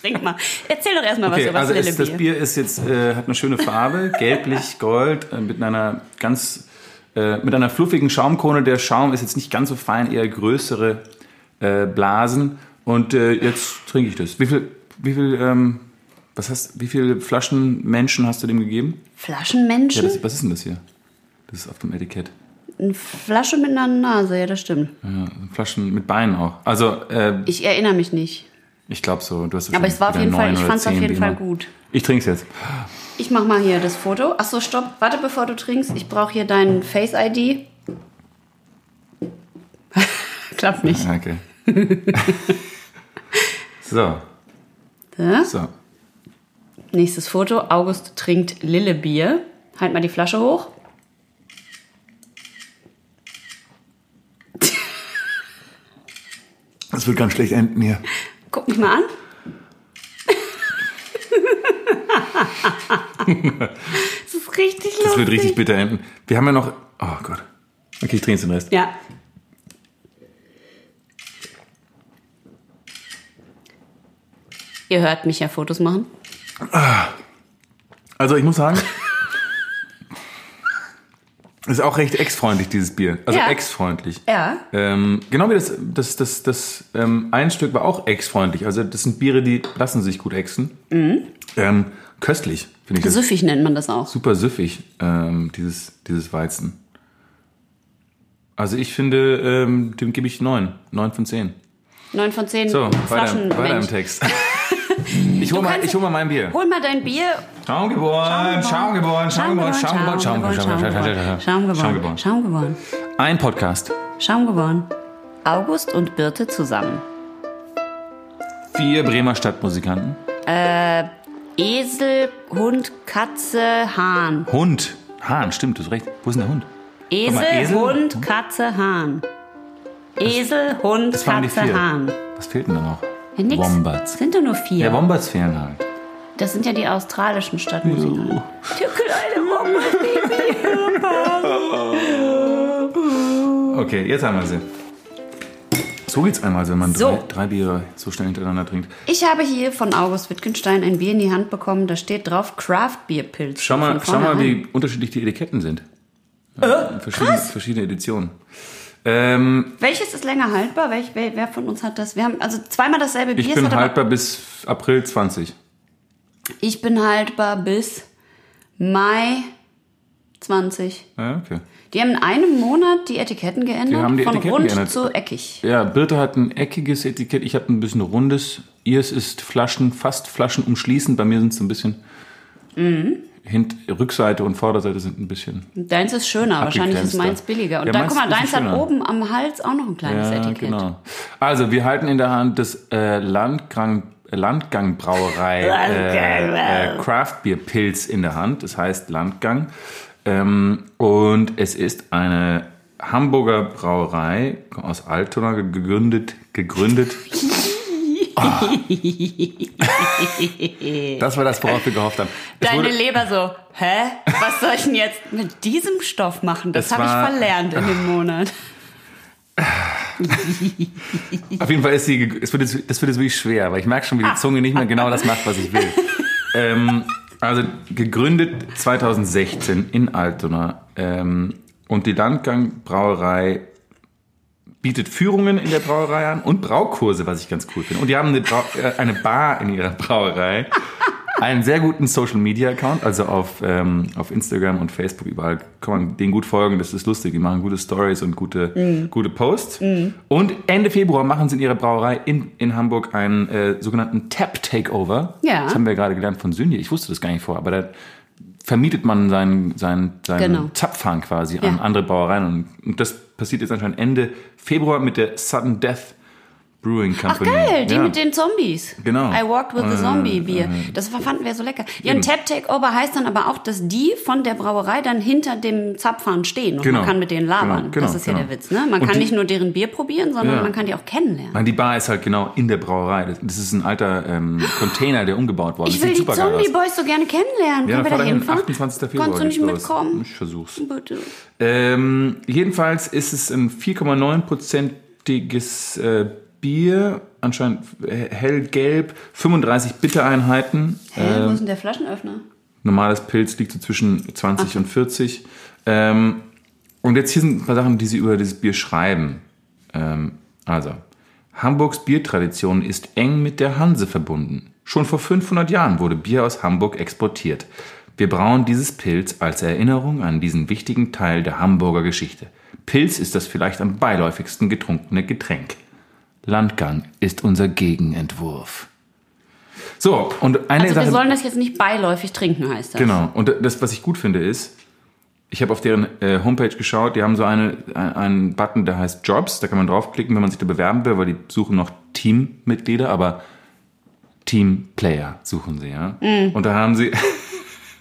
trink mal. Erzähl doch erstmal was Okay, über also das es, Lille das Bier. Bier ist jetzt, äh, hat eine schöne Farbe, gelblich, gold, äh, mit einer ganz, äh, mit einer fluffigen Schaumkrone. Der Schaum ist jetzt nicht ganz so fein, eher größere äh, Blasen. Und äh, jetzt trinke ich das. Wie viel, wie viel, ähm, was hast, wie viele Flaschen Menschen hast du dem gegeben? Ja, Flaschenmenschen? das, was ist denn das hier? Das ist auf dem Etikett. Eine Flasche mit einer Nase, ja, das stimmt. Ja, Flaschen mit Beinen auch. Also, äh, Ich erinnere mich nicht. ich glaube so. Du hast Aber es war auf jeden Fall, ich fand es auf jeden Fall gut. Ich trinke es jetzt. Ich mach mal hier das Foto. Ach so, stopp. Warte, bevor du trinkst. Ich brauche hier dein Face ID. Klappt nicht. Okay. so, So. so. Nächstes Foto. August trinkt Lillebier. Halt mal die Flasche hoch. Das wird ganz schlecht enden hier. Guck mich mal an. Das ist richtig lustig. Das wird richtig bitter enden. Wir haben ja noch. Oh Gott. Okay, ich jetzt den Rest. Ja. Ihr hört mich ja Fotos machen. Also ich muss sagen, ist auch recht ex-freundlich, dieses Bier. Also Ja. ex-freundlich. Ja. Ähm, genau wie das, das, das, das ähm, ein Stück war auch ex-freundlich. Also das sind Biere, die lassen sich gut exen. Ähm, köstlich, finde ich. Süffig nennt man das auch. Super süffig, ähm, dieses, dieses Weizen. Also ich finde, ähm, dem gebe ich neun. Neun von zehn. Neun von zehn So, Flaschen. weiter, weiter im. Text. ich hol, mal, ich hol mal mein Bier. Hol mal dein Bier. Schaumgeboren, Schaumgeboren, Schaumgeboren, Schaumgeboren, Schaumgeboren, Schaumgeboren, Schaumgeboren. Ein Podcast. Schaumgeboren. August und Birte zusammen. Vier Bremer Stadtmusikanten. Esel, Hund, Katze, Hahn. Hund. Hahn, stimmt, du hast recht. Wo ist denn der Hund? Esel, mal, Esel, Hund, Katze, Hahn. Esel, Hund, Das Katze. Hahn. Was fehlt denn da noch? Ja, nix. Wombats. Sind doch nur vier. Ja, Wombats fehlen halt. das sind ja die australischen Stadtmusiker. Der kleine Wombat. Okay, jetzt haben wir sie. So geht's einmal, wenn man So. drei, drei Biere so schnell hintereinander trinkt. Ich habe hier von August Wittgenstein ein Bier in die Hand bekommen. Da steht drauf Craft Beer Pilz. Schau mal, schau mal wie unterschiedlich die Etiketten sind. Äh, verschiedene, verschiedene Editionen. Ähm, Welches ist länger haltbar? Welch, wer, wer von uns hat das? Wir haben also zweimal dasselbe Bier. ich bin haltbar bis April 20. Ich bin haltbar bis Mai 20. Ja, okay. Die haben in einem Monat die Etiketten geändert. Die haben die von Etiketten rund geändert. zu eckig. Ja, Birte hat ein eckiges Etikett, ich habe ein bisschen rundes. Ihrs ist Flaschen, fast Flaschen umschließend. Bei mir sind es ein bisschen. Mhm. Hint, Rückseite und Vorderseite sind ein bisschen. Deins ist schöner, wahrscheinlich ist meins billiger. Und Ja, dann meins guck mal, deins hat oben am Hals auch noch ein kleines Ja, Etikett. genau. Also, wir halten in der Hand das äh, Landgang, Landgang Brauerei äh, äh, Craft Beer Pilz in der Hand. Das heißt Landgang. Ähm, und es ist eine Hamburger Brauerei aus Altona gegründet. gegründet. Ah. Das war das, worauf wir gehofft haben. Es Deine Leber so, hä? Was soll ich denn jetzt mit diesem Stoff machen? Das habe ich verlernt in dem Monat. Auf jeden Fall ist sie, es wird jetzt, das wird jetzt wirklich schwer, weil ich merke schon, wie die Zunge nicht mehr genau das macht, was ich will. ähm, also gegründet 2016 in Altona ähm, und die Landgang Brauerei bietet Führungen in der Brauerei an und Braukurse, was ich ganz cool finde. Und die haben eine, Brau äh, eine Bar in ihrer Brauerei. Einen sehr guten Social Media Account, also auf, ähm, auf Instagram und Facebook überall kann man denen gut folgen. Das ist lustig. Die machen gute Stories und gute, Mhm. gute Posts. Und Ende Februar machen sie in ihrer Brauerei in, in Hamburg einen äh, sogenannten Tap Takeover. Ja. Das haben wir gerade gelernt von Synje. Ich wusste das gar nicht vorher, aber da vermietet man seinen, seinen, seinen Genau. Zapfhahn quasi an Ja. andere Brauereien. Und, und das passiert jetzt anscheinend Ende Februar mit der Sudden Death Brewing Ach Company. geil, die Ja. mit den Zombies. Genau. I walked with the Äh, Zombie Bier. Das fanden wir so lecker. Ja, ein. Tap Takeover heißt dann aber auch, dass die von der Brauerei dann hinter dem Zapfhahn stehen und Genau. man kann mit denen labern. Genau, genau, das ist ja genau. der Witz, ne? Man Und kann die- nicht nur deren Bier probieren, sondern Ja. man kann die auch kennenlernen. Nein, die Bar ist halt genau in der Brauerei. Das, das ist ein alter ähm, Container, der umgebaut worden ist. Ich will die Zombie. Boys so gerne kennenlernen. Ja, Können wir da hinfahren? 28. Februar. Kannst du nicht mitkommen? Ich versuch's. Bitte. Ähm, jedenfalls ist es ein 4,9-prozentiges äh, Bier, anscheinend hellgelb, 35 Bittereinheiten. Hä, wo ist denn der Flaschenöffner? Normales Pilz liegt so zwischen 20 und 40. Ähm, und jetzt hier sind ein paar Sachen, die sie über dieses Bier schreiben. Ähm, also, Hamburgs Biertradition ist eng mit der Hanse verbunden. Schon vor 500 Jahren wurde Bier aus Hamburg exportiert. Wir brauen dieses Pilz als Erinnerung an diesen wichtigen Teil der Hamburger Geschichte. Pilz ist das vielleicht am beiläufigsten getrunkene Getränk. Landgang ist unser Gegenentwurf. So, und eine Also Sache. wir sollen das jetzt nicht beiläufig trinken, heißt das. Genau. Und das, was ich gut finde, ist, ich habe auf deren äh, Homepage geschaut, die haben so eine, ein- einen Button, der heißt Jobs. Da kann man draufklicken, wenn man sich da bewerben will, weil die suchen noch Teammitglieder, aber Teamplayer suchen sie, ja. Und da haben sie,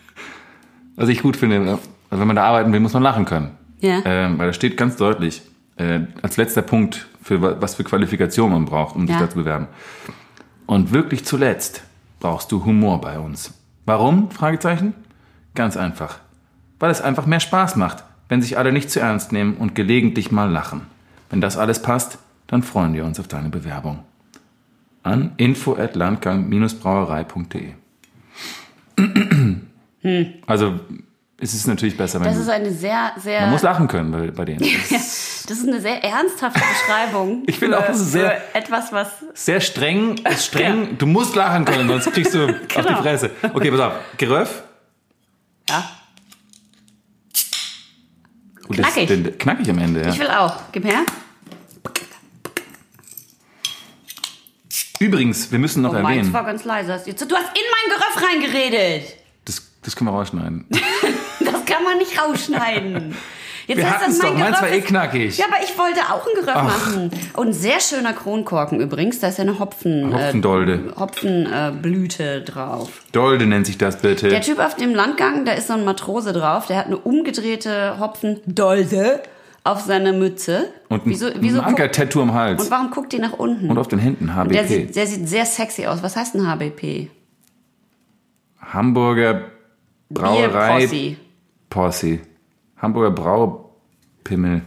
was ich gut finde, also wenn man da arbeiten will, muss man lachen können. Ja. Ähm, weil da steht ganz deutlich, äh, als letzter Punkt, für wa- was für Qualifikation man braucht, um sich Ja. da zu bewerben. Und wirklich zuletzt brauchst du Humor bei uns. Warum? Fragezeichen. Ganz einfach. Weil es einfach mehr Spaß macht, wenn sich alle nicht zu ernst nehmen und gelegentlich mal lachen. Wenn das alles passt, dann freuen wir uns auf deine Bewerbung. An info at landgang-brauerei.de. Also, es ist natürlich besser, wenn Das ist eine sehr, sehr. man muss lachen können bei, bei denen. das ist eine sehr ernsthafte Beschreibung. Ich finde auch, das ist sehr- etwas, was. Sehr streng, ist streng. Du musst lachen können, sonst kriegst du auf die Genau. Fresse. Okay, pass auf. Geröff. Ja. Gut, das- Knackig. den- Knackig am Ende, ja. Ich will auch. Gib her. Übrigens, wir müssen noch Oh, meins erwähnen, war ganz leise. Du hast in mein Geröff reingeredet. das, das können wir rausschneiden. Das kann man nicht rausschneiden. Jetzt Wir heißt das, doch. mein Meins war Geröff eh knackig. Ja, aber ich wollte auch ein Geröff machen. Und ein sehr schöner Kronkorken übrigens. Da ist ja eine Hopfen, Hopfendolde. Äh, Hopfenblüte drauf. Dolde nennt sich das bitte. Der Typ auf dem Landgang, da ist so ein Matrose drauf. Der hat eine umgedrehte Hopfendolde auf seiner Mütze. und ein, wieso, wieso ein Anker-Tattoo am Hals. Und warum guckt die nach unten? Und auf den Händen der, HBP. sieht, der sieht sehr sexy aus. Was heißt ein HBP? Hamburger Brauerei Bierpossi. Posse. Hamburger Braupimmel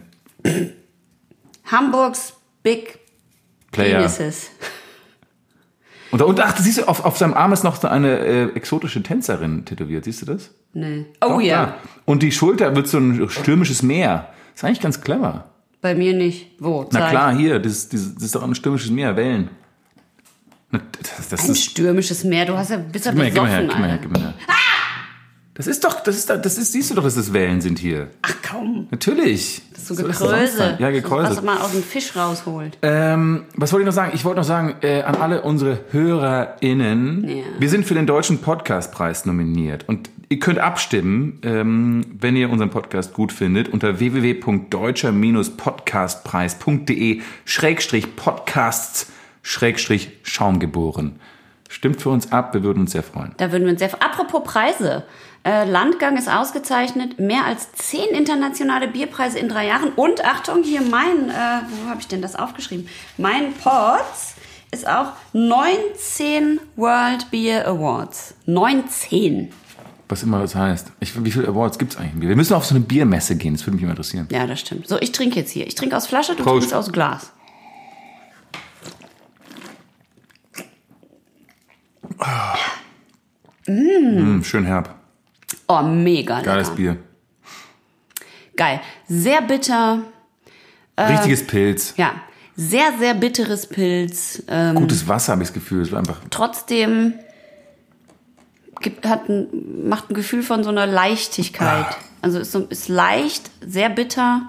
Hamburgs Big Player. Penises. Und, da- und ach, siehst du, auf, auf seinem Arm ist noch so eine äh, exotische Tänzerin tätowiert. Siehst du das? Nee. Oh Doch, ja. da. Und die Schulter wird so ein stürmisches Meer. ist eigentlich ganz clever. Bei mir nicht. Wo? Na Zeig. klar, hier, das, das, das ist doch ein stürmisches Meer, Wellen. Na, Das, das Ein stürmisches Meer. Du hast ja bist ja gib mir her, gib mir her, besoffen, gib mir her, Alter. Das ist doch, das ist, doch- das ist, siehst du doch, dass das Wellen sind hier. Ach komm. Natürlich. So Was das sonst Gekröse. sein? Ja, Was gekräuselt. man aus dem Fisch rausholt. Ähm, was wollte ich noch sagen? Ich wollte noch sagen, äh, an alle unsere HörerInnen, Ja. wir sind für den Deutschen Podcastpreis nominiert. Und ihr könnt abstimmen, ähm, wenn ihr unseren Podcast gut findet, unter www.deutscher-podcastpreis.de Schrägstrich Podcasts Schrägstrich Schaumgeboren. Stimmt für uns ab, wir würden uns sehr freuen. Da würden wir uns sehr... Apropos Preise. Äh, Landgang ist ausgezeichnet. Mehr als zehn internationale Bierpreise in drei Jahren. Und Achtung, hier mein... Äh, wo habe ich denn das aufgeschrieben? Mein Pots ist auch 19 World Beer Awards. 19. Was immer das heißt. Ich, wie viele Awards gibt's eigentlich? Wir müssen auf so eine Biermesse gehen, das würde mich mal interessieren. Ja, das stimmt. So, ich trinke jetzt hier. Ich trinke aus Flasche, du Prost. trinkst aus Glas. Mm, schön herb. Oh, mega Geiles lecker. Bier. Geil. Sehr bitter. Richtiges Pilz. Ja, sehr, sehr bitteres Pilz. Ähm, Gutes Wasser, habe ich das Gefühl. Es war einfach trotzdem gibt, hat ein, macht ein Gefühl von so einer Leichtigkeit. Ah. Also ist, so, ist leicht, sehr bitter.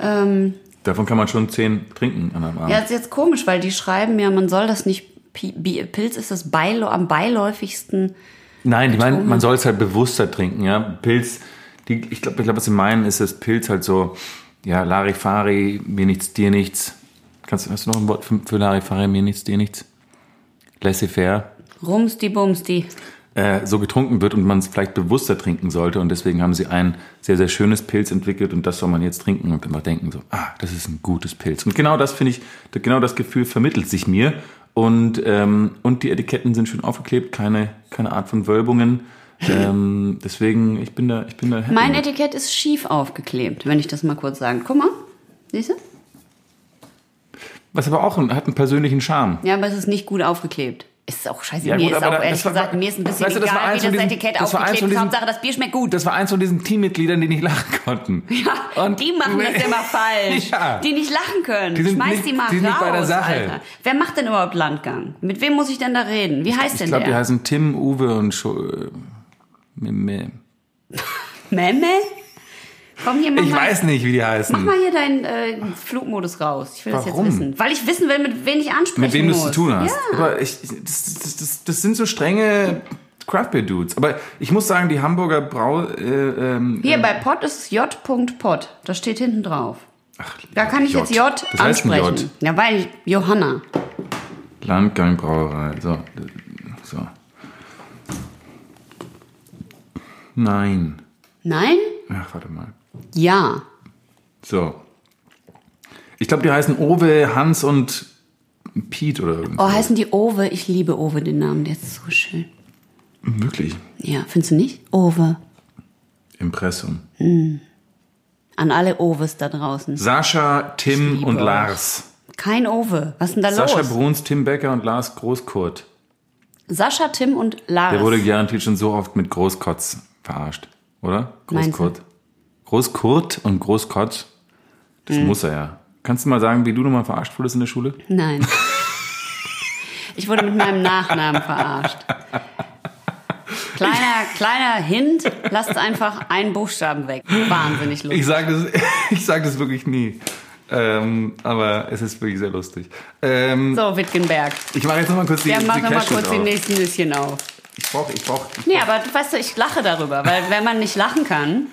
Ähm, Davon kann man schon zehn trinken an einem Abend. ja, ist jetzt komisch, weil die schreiben ja, man soll das nicht. Pilz ist das Beilo, am beiläufigsten. Nein, die meinen, man soll es halt bewusster trinken, ja. Pilz, die, ich glaube, ich glaub, was sie meinen, ist das Pilz halt so, ja, Larifari, mir nichts, dir nichts. Kannst, du- hast du noch ein Wort für, für Larifari, mir nichts, dir nichts? Laissez-faire. Rumsti Bumsti. Äh, so getrunken wird und man es vielleicht bewusster trinken sollte. Und deswegen haben sie ein sehr, sehr schönes Pilz entwickelt und das soll man jetzt trinken und immer denken so, ah, das ist ein gutes Pilz. Und genau das finde ich, genau das Gefühl vermittelt sich mir. Und, ähm, und die Etiketten sind schön aufgeklebt, keine, keine Art von Wölbungen. Ähm, deswegen, ich bin da, ich bin da happy. Mein. Etikett ist schief aufgeklebt, wenn ich das mal kurz sagen. Guck mal. Siehst du? Was aber auch hat einen persönlichen Charme. Ja, aber es ist nicht gut aufgeklebt. Ist auch scheiße. Ja, mir gut, ist auch ehrlich das war- gesagt, mir ist ein bisschen weißt du, das war egal, eins wie von das diesen- Etikett das aufgeklebt ist. Hauptsache, das Bier schmeckt gut. Das war eins von diesen Teammitgliedern, die nicht lachen konnten. Ja, Und- die machen das immer falsch. Ja. Die nicht lachen können. Die sind Schmeiß nicht- die mal die raus, nicht bei der Sache. Alter. Wer macht denn überhaupt Landgang? Mit wem muss ich denn da reden? Wie heißt Ich denn glaube, die der? heißen Tim, Uwe und Scho äh, Meh. Memme? Komm hier, mach Ich mal, weiß nicht, wie die heißen. mach mal hier deinen äh, Flugmodus raus. Ich will Warum? das jetzt wissen. Weil ich wissen will, mit wem ich ansprechen mit wem du es zu tun hast. Ja. Aber ich, das, das, das, das sind so strenge Craftbeer-Dudes. Aber ich muss sagen, die Hamburger Brau... Äh, ähm, Hier bei Pod ist es j.pod. Das steht hinten drauf. ach, Da kann ich jetzt J Das heißt ansprechen. J. Ja, weil ich, Johanna. Landgang Brauerei. So. so. Nein. Nein? Ach, warte mal. Ja. So. Ich glaube, die heißen Owe, Hans und Piet oder irgendwas. Oh, heißen die Owe? Ich liebe Owe, den Namen. Der ist so schön. Wirklich. Ja, findest du nicht? Owe. Impressum. An alle Oves da draußen. Sascha, Tim und euch. Lars. Kein Owe. Was ist denn da Sascha los? Bruns, Tim Becker und Lars Großkurt. Sascha, Tim und Lars. Der wurde garantiert schon so oft mit Großkotz verarscht, oder? Großkurt. Großkurt und Großkotz. Das Hm. muss er ja. Kannst du mal sagen, wie du nochmal verarscht wurdest in der Schule? Nein. Ich wurde mit meinem Nachnamen verarscht. Kleiner, kleiner Hint, lasst einfach einen Buchstaben weg. Wahnsinnig lustig. Ich sage das, ich sag das wirklich nie. Ähm, aber es ist wirklich sehr lustig. Ähm, So, Wittgenberg. Ich mache jetzt nochmal kurz die, Ja, mach die kurz die auf. nächsten Nüsschen auf. Ich brauche, ich brauche, ich Nee, aber du weißt du, ich lache darüber, weil wenn man nicht lachen kann,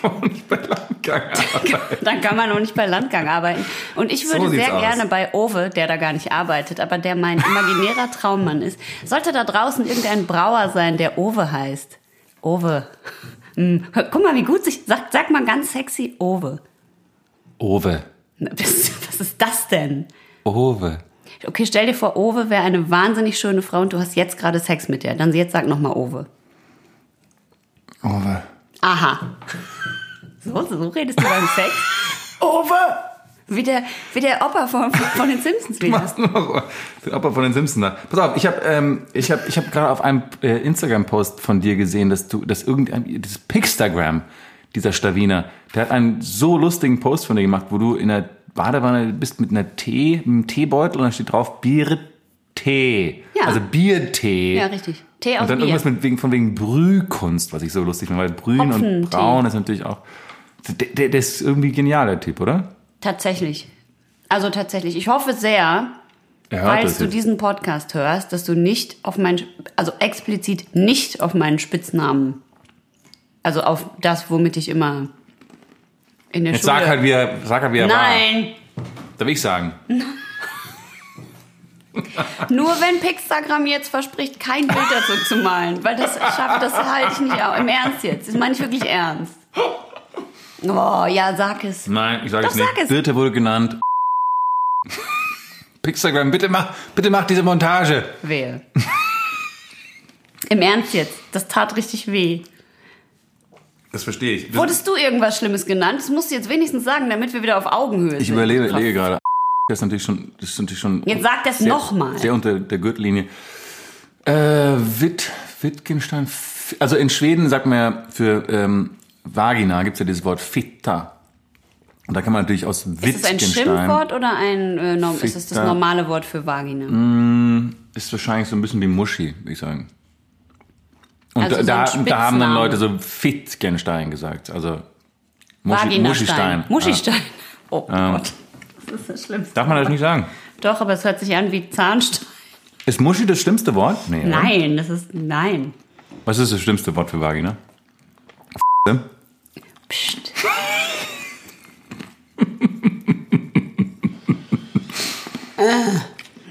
kann auch nicht bei Landgang arbeiten. dann kann man auch nicht bei Landgang arbeiten. Und ich würde So sehr aus. gerne bei Owe, der da gar nicht arbeitet, aber der mein imaginärer Traummann ist, sollte da draußen irgendein Brauer sein, der Owe heißt. Owe. Hm, Guck mal, wie gut sich, sag, sag mal ganz sexy Owe. Owe. Na, Was, was ist das denn? Owe. Okay, stell dir vor, Owe wäre eine wahnsinnig schöne Frau und du hast jetzt gerade Sex mit ihr. Dann jetzt sag nochmal Owe. Owe. Aha. So, so redest du beim Sex? Owe! Wie der, wie der Opa von, von den Simpsons wieder. den Opa von den Simpsons da. Pass auf, ich habe ähm, ich hab, ich hab gerade auf einem äh, Instagram-Post von dir gesehen, dass du, dass irgendein, das Pixtagram, dieser Stawiner, der hat einen so lustigen Post von dir gemacht, wo du in der Badewanne bist mit einer Tee, mit einem Teebeutel und da steht drauf Biertee. Ja. Also Biertee. Ja, richtig. Tee aus Und dann Bier. irgendwas mit wegen, von wegen Brühkunst, was ich so lustig finde, weil Brühen und Hopfentee. Braun ist natürlich auch. Der, der, der ist irgendwie genial, der Typ, oder? Tatsächlich. Also tatsächlich. Ich hoffe sehr, falls du jetzt. diesen Podcast hörst, dass du nicht auf meinen, also explizit nicht auf meinen Spitznamen, also auf das, womit ich immer in der Jetzt Schule... sag halt, wie er, sag halt, wie er war. Nein, Darf ich sagen? nur wenn Pixagram jetzt verspricht, kein Bild dazu zu malen, weil das schafft, das halte ich nicht aus. Im Ernst jetzt, das meine ich wirklich ernst. Oh, ja, sag es. Nein, ich sage Doch, es nicht. sag es. Birte wurde genannt. Pixagram, bitte mach, bitte mach diese Montage. Wehe. Im Ernst jetzt, das tat richtig weh. Das verstehe ich. Das, Wurdest du irgendwas Schlimmes genannt? Das musst du jetzt wenigstens sagen, damit wir wieder auf Augenhöhe ich sind. überlege überlege gerade. Das ist natürlich schon, das ist natürlich schon. Jetzt sag das nochmal. Sehr unter der Gürtellinie. Äh, Witt, Wittgenstein. Also in Schweden sagt man ja für ähm, Vagina gibt's ja dieses Wort Fitta. Und da kann man natürlich aus Ist es ein Wittgenstein. Schimpfwort oder ein, äh, norm- ist es das Fitta. normale Wort für Vagina? Ist wahrscheinlich so ein bisschen wie Muschi, würde ich sagen. Und Also so da, ein da haben dann. Leute so Fittgenstein gesagt. Also Muschi. Muschistein. Muschistein. Oh Ähm. Das ist das Schlimmste. Darf man das nicht sagen? Doch, aber es hört sich an wie Zahnstein. Ist Muschi das schlimmste Wort? Nee. oder? Nein, das ist, nein. Was ist das schlimmste Wort für Vagina? Psst. Äh,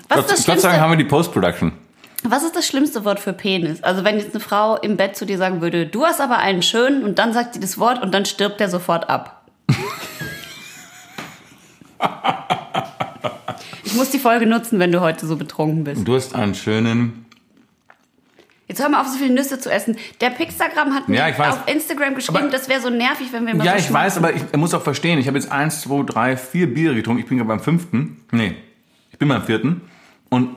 Was ist, Gott, das Gott sei Dank schlimmste, haben wir die Post-Production. was ist das schlimmste Wort für Penis? Also wenn jetzt eine Frau im Bett zu dir sagen würde, du hast aber einen schönen und dann sagt sie das Wort und dann stirbt der sofort ab. ich muss die Folge nutzen, wenn du heute so betrunken bist. Du hast einen schönen. Jetzt hör mal auf, so viele Nüsse zu essen. Der Pixagram hat mir Ja, ich weiß. auf Instagram geschrieben, Aber- das wäre so nervig, wenn wir mal Ja, so ich weiß, aber ich muss auch verstehen, ich habe jetzt eins, zwei, drei, vier Biere getrunken. Ich bin gerade beim fünften. Nee, ich bin beim vierten. Und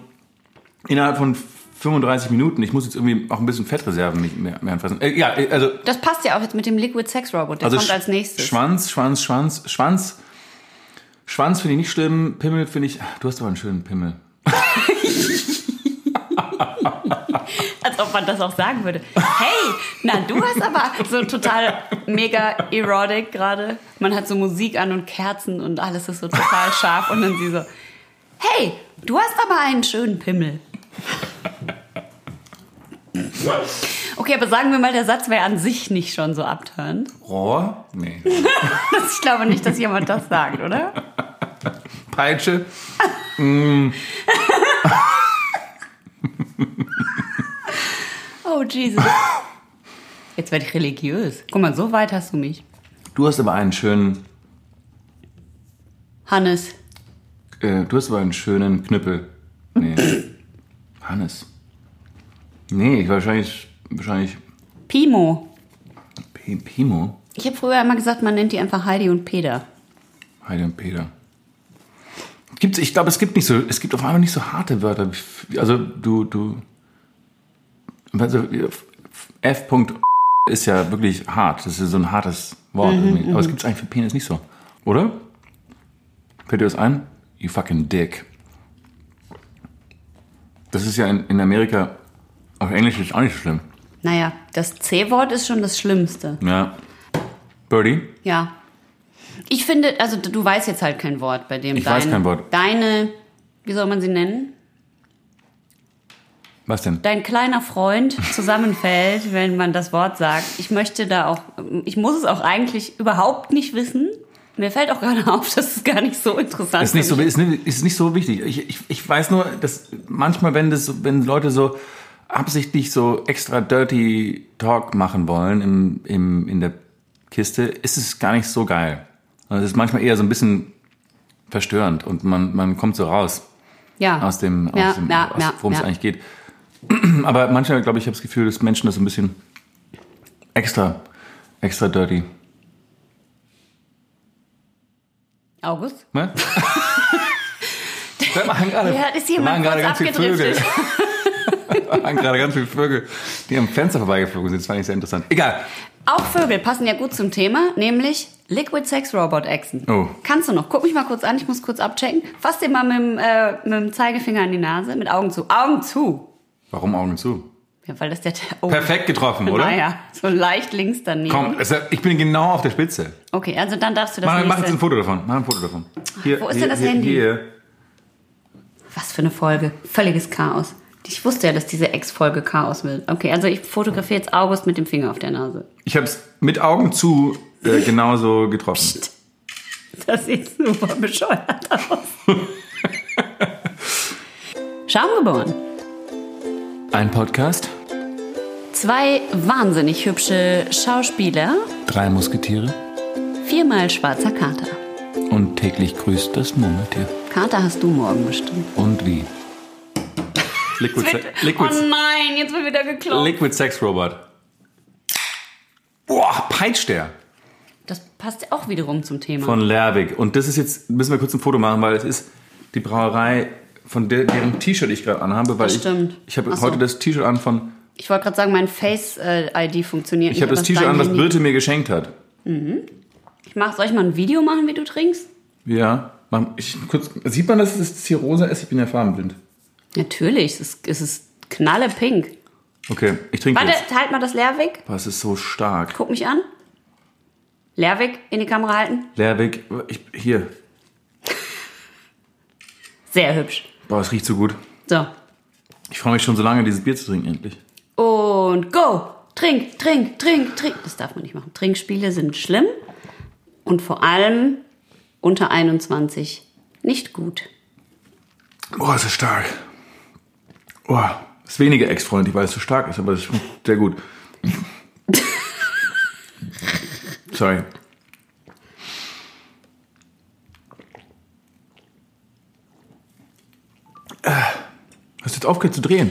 innerhalb von 35 Minuten, ich muss jetzt irgendwie auch ein bisschen Fettreserven mich mehr, mehr anfassen. Äh, ja, also Das passt ja auch jetzt mit dem Liquid Sex Robot. Der Also kommt als nächstes. Schwanz, Schwanz, Schwanz, Schwanz. Schwanz finde ich nicht schlimm. Pimmel finde ich. Du hast aber einen schönen Pimmel. Als ob man das auch sagen würde. Hey, na, du hast aber so total mega erotic gerade. Man hat so Musik an und Kerzen und alles ist so total scharf. Und dann sie so, hey, du hast aber einen schönen Pimmel. Okay, aber sagen wir mal, der Satz wäre an sich nicht schon so abtörend. Rohr? Nee. Ich glaube nicht, dass jemand das sagt, oder? Peitsche? Oh, Jesus. Jetzt werde ich religiös. Guck mal, so weit hast du mich. Du hast aber einen schönen, Hannes. äh, du hast aber einen schönen Knüppel. Nee. Hannes. Nee, ich wahrscheinlich, wahrscheinlich Pimo. P Pimo. Ich habe früher immer gesagt, man nennt die einfach Heidi und Peter. Heide und Peter. Gibt's, ich glaube, es gibt nicht so, es gibt auf einmal nicht so harte Wörter. Also du, du, also F. ist ja wirklich hart. Das ist so ein hartes Wort. irgendwie. Aber es gibt es eigentlich für Penis nicht so. Oder? Fällt dir das ein? You fucking dick. Das ist ja in, in Amerika, auf Englisch ist auch nicht so schlimm. Naja, das C-Wort ist schon das Schlimmste. Ja. Birdie? Ja. Ich finde, also du weißt jetzt halt kein Wort, bei dem Ich dein, weiß kein Wort. deine, wie soll man sie nennen? Was denn? Dein kleiner Freund zusammenfällt, wenn man das Wort sagt. Ich möchte da auch, ich muss es auch eigentlich überhaupt nicht wissen. Mir fällt auch gerade auf, dass es gar nicht so interessant Ist nicht so, ist nicht, ist nicht so wichtig. Ich, ich, ich weiß nur, dass manchmal, wenn, das, wenn Leute so absichtlich so extra dirty Talk machen wollen im, im, in der Kiste, ist es gar nicht so geil. Also es ist manchmal eher so ein bisschen verstörend und man, man kommt so raus Ja. aus dem, aus Ja, dem ja, aus, ja, worum es eigentlich geht. Aber manchmal, glaube ich, habe das Gefühl, dass Menschen das so ein bisschen extra, extra dirty. August? Ne? Da machen gerade, Ja, jemand machen gerade ganz viele Vögel. Da waren gerade ganz viele Vögel, die am Fenster vorbeigeflogen sind. Das fand ich sehr interessant. Egal. Auch Vögel passen ja gut zum Thema, nämlich Liquid Sex Robot Echsen. Oh. Kannst du noch? Guck mich mal kurz an, ich muss kurz abchecken. Fass dir mal mit dem, äh, mit dem Zeigefinger an die Nase, mit Augen zu. Augen zu! Warum Augen zu? Ja, weil das der... Oh. Perfekt getroffen, oder? Naja, so leicht links daneben. Komm, es- ich bin genau auf der Spitze. Okay, also dann darfst du das Mach, mach jetzt ein Foto davon. Mach ein Foto davon. Hier, Wo ist hier, denn das hier, Handy? Hier. Was für eine Folge. Völliges Chaos. Ich wusste ja, dass diese Ex-Folge Chaos will. Okay, also ich fotografiere jetzt August mit dem Finger auf der Nase. Ich habe es mit Augen zu äh, genauso getroffen. Das sieht super bescheuert aus. Schaumgeboren. Ein Podcast, Zwei wahnsinnig hübsche Schauspieler, drei Musketiere viermal schwarzer Kater. und täglich grüßt das Murmeltier. Kater hast du morgen bestimmt. Und wie? Liquid, Se Liquid, Oh nein, jetzt wird wieder geklopft. Liquid Sex Robot. Boah, peitscht der. Das passt auch wiederum zum Thema. Von Lerwig. Und das ist jetzt, müssen wir kurz ein Foto machen, weil es ist die Brauerei, von der, deren T-Shirt ich gerade anhabe. Weil Das ich, stimmt. Ich habe so. heute das T-Shirt an von, ich wollte gerade sagen, mein Face-ID funktioniert ich habe nicht. das aber T-Shirt dein an, was Birte mir geschenkt hat. Ich mach, soll ich mal ein Video machen, wie du trinkst? Ja. Ich, kurz, sieht man, dass es hier rosa ist? Ich bin ja farbenblind. Natürlich, es ist, es ist knallepink. Okay, ich trinke Warte, jetzt. halt mal das Leerweg. Boah, es ist so stark. Guck mich an. Leerweg in die Kamera halten. Lerwig, ich, hier. Sehr hübsch. Boah, es riecht so gut. So. Ich freue mich schon so lange, dieses Bier zu trinken, endlich. Und go! Trink, trink, trink, trink. Das darf man nicht machen. Trinkspiele sind schlimm und vor allem unter 21 nicht gut. Boah, es ist stark. Boah, ist weniger ex-freundlich, weil es so stark ist, aber es schmeckt sehr gut. Sorry. Hast du jetzt aufgehört zu drehen?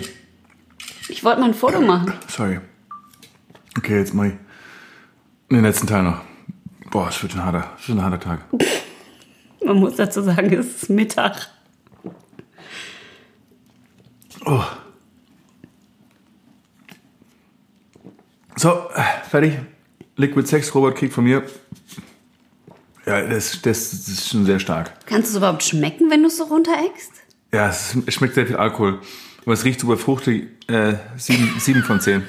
Ich wollte mal ein Foto machen. Sorry. Okay, jetzt ich den letzten Teil noch. Boah, es wird ein harter, es wird ein harter Tag. Man muss dazu sagen, es ist Mittag. Oh. So, fertig. Liquid Sex Robot kriegt von mir. Ja, das, das, das ist schon sehr stark. Kannst du es überhaupt schmecken, wenn du es so runtereckst? Ja, es, schmeckt sehr viel Alkohol. Aber es riecht super fruchtig. Äh, sieben, sieben von zehn.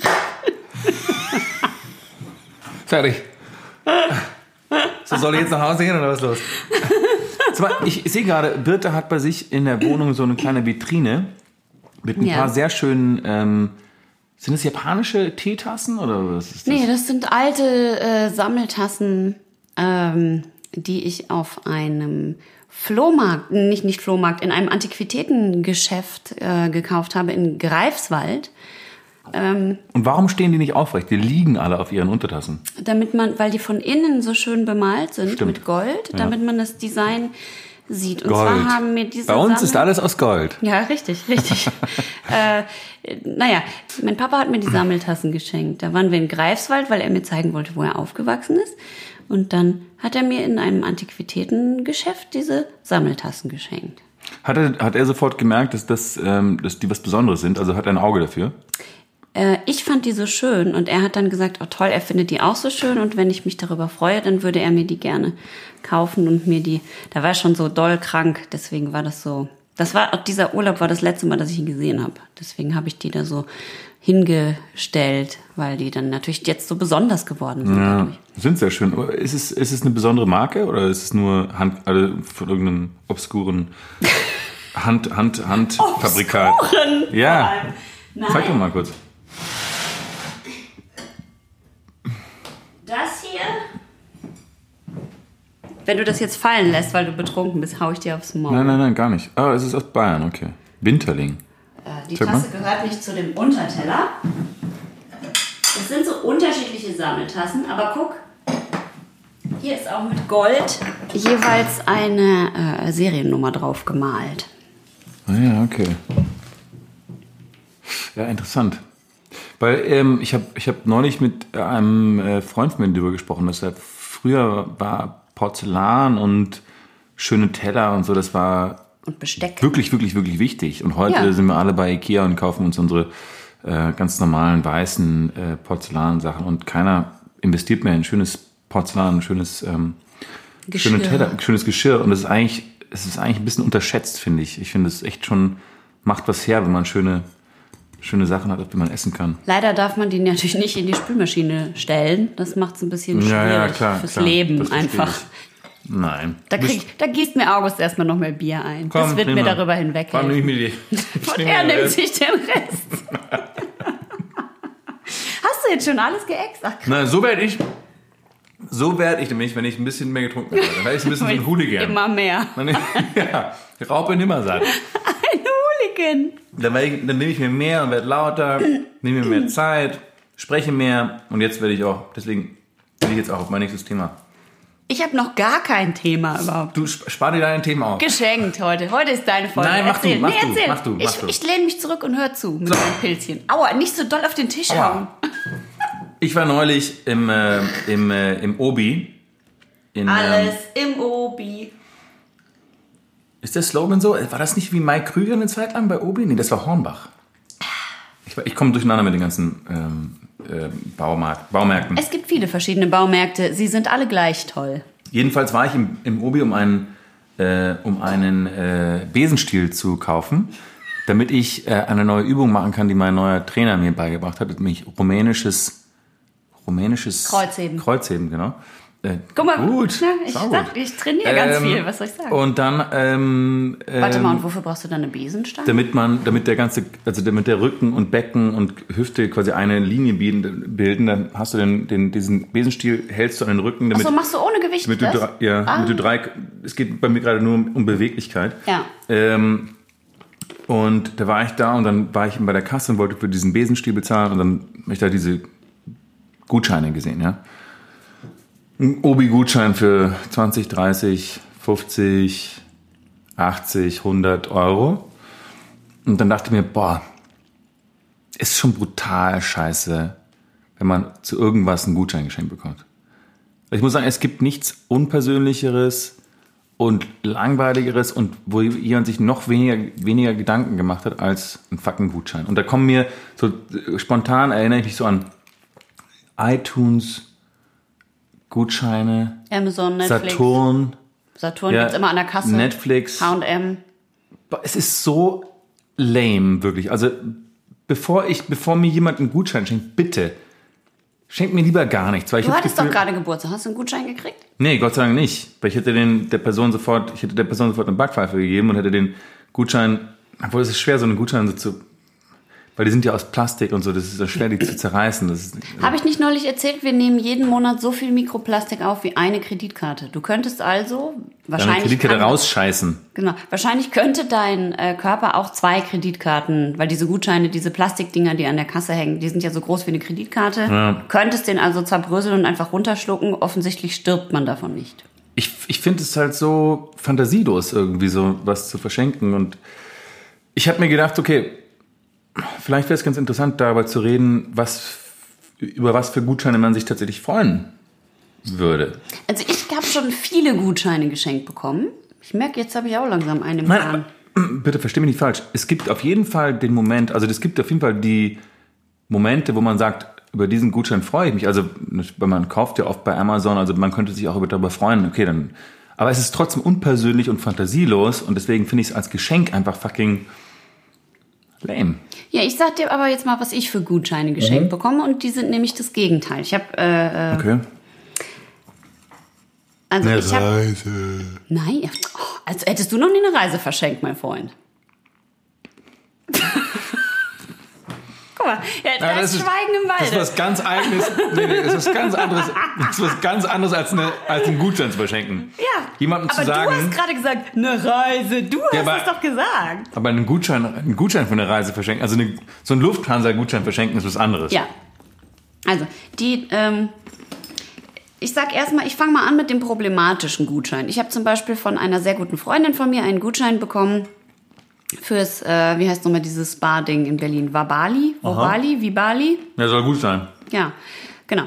Fertig. So, soll ich jetzt nach Hause gehen oder was ist los? Ich sehe gerade, Birte hat bei sich in der Wohnung so eine kleine Vitrine mit ein Ja. paar sehr schönen. Ähm, sind das japanische Teetassen oder was ist das? Nee, das sind alte äh, Sammeltassen, ähm, die ich auf einem Flohmarkt, nicht nicht Flohmarkt, in einem Antiquitätengeschäft äh, gekauft habe in Greifswald, Und warum stehen die nicht aufrecht? Die liegen alle auf ihren Untertassen. damit man, weil die von innen so schön bemalt sind Stimmt. mit Gold, Ja. damit man das Design sieht. Und Gold. zwar haben mir diese Bei uns Sammel- ist alles aus Gold. Ja, richtig, richtig. äh, naja, mein Papa hat mir die Sammeltassen geschenkt. Da waren wir in Greifswald, weil er mir zeigen wollte, wo er aufgewachsen ist. Und dann hat er mir in einem Antiquitätengeschäft diese Sammeltassen geschenkt. Hat er, hat er sofort gemerkt, dass, das, ähm, dass die was Besonderes sind? Also hat er ein Auge dafür? Äh, ich fand die so schön und er hat dann gesagt, oh toll, er findet die auch so schön und wenn ich mich darüber freue, dann würde er mir die gerne kaufen und mir die, da war er schon so doll krank, deswegen war das so, das war, auch dieser Urlaub war das letzte Mal, dass ich ihn gesehen habe. Deswegen habe ich die da so hingestellt, weil die dann natürlich jetzt so besonders geworden sind Ja, dadurch. sind sehr schön. Aber Ist es, ist es eine besondere Marke oder ist es nur Hand, also von irgendeinem obskuren Hand, Hand, Handfabrikat? Ja. Nein. Zeig doch mal kurz. Das hier. Wenn du das jetzt fallen lässt, weil du betrunken bist, hau ich dir aufs Maul. Nein, nein, nein, gar nicht. Ah, es ist aus Bayern, okay. Winterling. Äh, Die Tasse gehört nicht zu dem Unterteller. Es sind so unterschiedliche Sammeltassen, aber guck, hier ist auch mit Gold jeweils eine äh, Seriennummer drauf gemalt. Ah ja, okay. Ja, interessant. Weil ähm, ich habe ich hab neulich mit einem äh, Freund von mir darüber gesprochen, dass er früher war Porzellan und schöne Teller und so, das war Und Besteck. wirklich, wirklich, wirklich wichtig. Und heute Ja. sind wir alle bei Ikea und kaufen uns unsere äh, ganz normalen weißen äh, Porzellansachen und keiner investiert mehr in schönes Porzellan, schönes, ähm, schöne Geschirr. Teller, schönes Geschirr. Und das ist eigentlich, es ist eigentlich ein bisschen unterschätzt, finde ich. Ich finde es echt schon, macht was her, wenn man schöne, schöne Sachen hat, auf die man essen kann. Leider darf man die natürlich nicht in die Spülmaschine stellen. Das macht es ein bisschen schwierig fürs Leben das verstehe einfach. ich. Nein. Da, krieg, da gießt mir August erstmal noch mehr Bier ein. das Komm, wird nimm mir mal. darüber hinweg. Komm, nimm mir die. Und er nimmt sich den Rest. Hast du jetzt schon alles geäxt? Ach. Na, so werde ich, so werde ich nämlich, wenn ich ein bisschen mehr getrunken habe. Dann werde ich ein bisschen so ein Hooligan. Immer mehr. Ja, Raupe Nimmersatt. Ein Hooligan. Dann, ich, dann nehme ich mir mehr und werde lauter, nehme mir mehr Zeit, spreche mehr und jetzt werde ich auch, deswegen will ich jetzt auch auf mein nächstes Thema. Ich habe noch gar kein Thema überhaupt. Du sp- spar dir dein Thema auf. Geschenkt heute. Heute ist deine Folge. Nein, mach du, erzähl. mach nee, du, erzähl. mach du, mach ich, du. ich lehne mich zurück und hör zu mit So. meinem Pilzchen. Aua, nicht so doll auf den Tisch Aua. hauen. Ich war neulich im, äh, im, äh, im Obi. In, Alles Ähm, im Obi. Ist der Slogan so? War das nicht wie Mike Krüger eine Zeit lang bei Obi? Nee, das war Hornbach. Ich, ich komme durcheinander mit den ganzen ähm, äh, Baumarkt, Baumärkten. Es gibt viele verschiedene Baumärkte. Sie sind alle gleich toll. Jedenfalls war ich im, im Obi, um einen, äh, um einen äh, Besenstiel zu kaufen, damit ich äh, eine neue Übung machen kann, die mein neuer Trainer mir beigebracht hat, nämlich rumänisches, rumänisches Kreuzheben. Kreuzheben, genau. Äh, Guck mal, gut, Ja, ich, saugut. sag, ich trainiere ganz Ähm, viel. Was soll ich sagen? Und dann, ähm, Warte mal, ähm, und wofür brauchst du dann eine Besenstange? damit man, damit der ganze, also damit der Rücken und Becken und Hüfte quasi eine Linie bilden, dann hast du den, den, diesen Besenstiel, hältst du an den Rücken, damit, Achso, machst du ohne Gewicht damit du, das? drei, ja, Ah. damit du drei, es geht bei mir gerade nur um, um Beweglichkeit. Ja. Ähm, und da war ich da und dann war ich bei der Kasse und wollte für diesen Besenstiel bezahlen und dann habe ich da diese Gutscheine gesehen, ja. Ein Obi-Gutschein für 20, 30, 50, 80, 100 Euro. Und dann dachte ich mir, boah, ist schon brutal scheiße, wenn man zu irgendwas einen Gutschein geschenkt bekommt. Ich muss sagen, es gibt nichts Unpersönlicheres und langweiligeres und wo jemand sich noch weniger, weniger Gedanken gemacht hat als ein fucking Gutschein. Und da kommen mir so spontan erinnere ich mich so an iTunes, Gutscheine, Amazon, Netflix. Saturn, Saturn Ja, gibt's immer an der Kasse. Netflix. H&M. Es ist so lame, wirklich. Also, bevor ich, bevor mir jemand einen Gutschein schenkt, bitte, schenkt mir lieber gar nichts. Weil ich Du hattest Gefühl- doch gerade Geburtstag. Hast du einen Gutschein gekriegt? Nee, Gott sei Dank nicht. Weil ich hätte den, der Person sofort, ich hätte der Person sofort eine Backpfeife gegeben und hätte den Gutschein, obwohl es ist schwer, so einen Gutschein so zu, weil die sind ja aus Plastik und so, das ist ja schwer, die zu zerreißen. Das ist, Habe ich nicht neulich erzählt, wir nehmen jeden Monat so viel Mikroplastik auf wie eine Kreditkarte. Du könntest also wahrscheinlich Kreditkarte kann- rausscheißen. Genau. Wahrscheinlich könnte dein äh, Körper auch zwei Kreditkarten, weil diese Gutscheine, diese Plastikdinger, die an der Kasse hängen, die sind ja so groß wie eine Kreditkarte. Du könntest den also zerbröseln und einfach runterschlucken. Offensichtlich stirbt man davon nicht. Ich, ich finde es halt so fantasielos, irgendwie so was zu verschenken. Und ich habe mir gedacht, okay, vielleicht wäre es ganz interessant, darüber zu reden, was, über was für Gutscheine man sich tatsächlich freuen würde. Also ich habe schon viele Gutscheine geschenkt bekommen. Ich merke, jetzt habe ich auch langsam einen im Nein, bitte versteh mich nicht falsch. Es gibt auf jeden Fall den Moment, also es gibt auf jeden Fall die Momente, wo man sagt, über diesen Gutschein freue ich mich. Also, man kauft ja oft bei Amazon, also man könnte sich auch darüber freuen, okay, dann. Aber es ist trotzdem unpersönlich und fantasielos und deswegen finde ich es als Geschenk einfach fucking lame. Ja, ich sag dir aber jetzt mal, was ich für Gutscheine geschenkt Mhm. bekomme und die sind nämlich das Gegenteil. Ich habe, äh, Okay. also ich habe, Reise. nein, oh, als hättest du noch nie eine Reise verschenkt, mein Freund. Mal, ja, da Ja, ist Schweigen im Das ist was ganz eigenes. Nee, nee, das ist was ganz anderes. Das ist was ganz anderes als, eine, als einen Gutschein zu verschenken. ja, Jemandem zu sagen. du hast gerade gesagt, eine Reise. Du hast aber- es doch gesagt. Aber einen Gutschein, einen Gutschein für eine Reise verschenken, also eine, so einen Lufthansa-Gutschein verschenken, ist was anderes. Ja. Also, die, ähm, ich sag erstmal, ich fange mal an mit dem problematischen Gutschein. Ich habe zum Beispiel von einer sehr guten Freundin von mir einen Gutschein bekommen fürs, äh, wie heißt nochmal dieses Spa-Ding in Berlin? Wabali? Wabali? Vibali? Ja, soll gut sein. Ja, genau.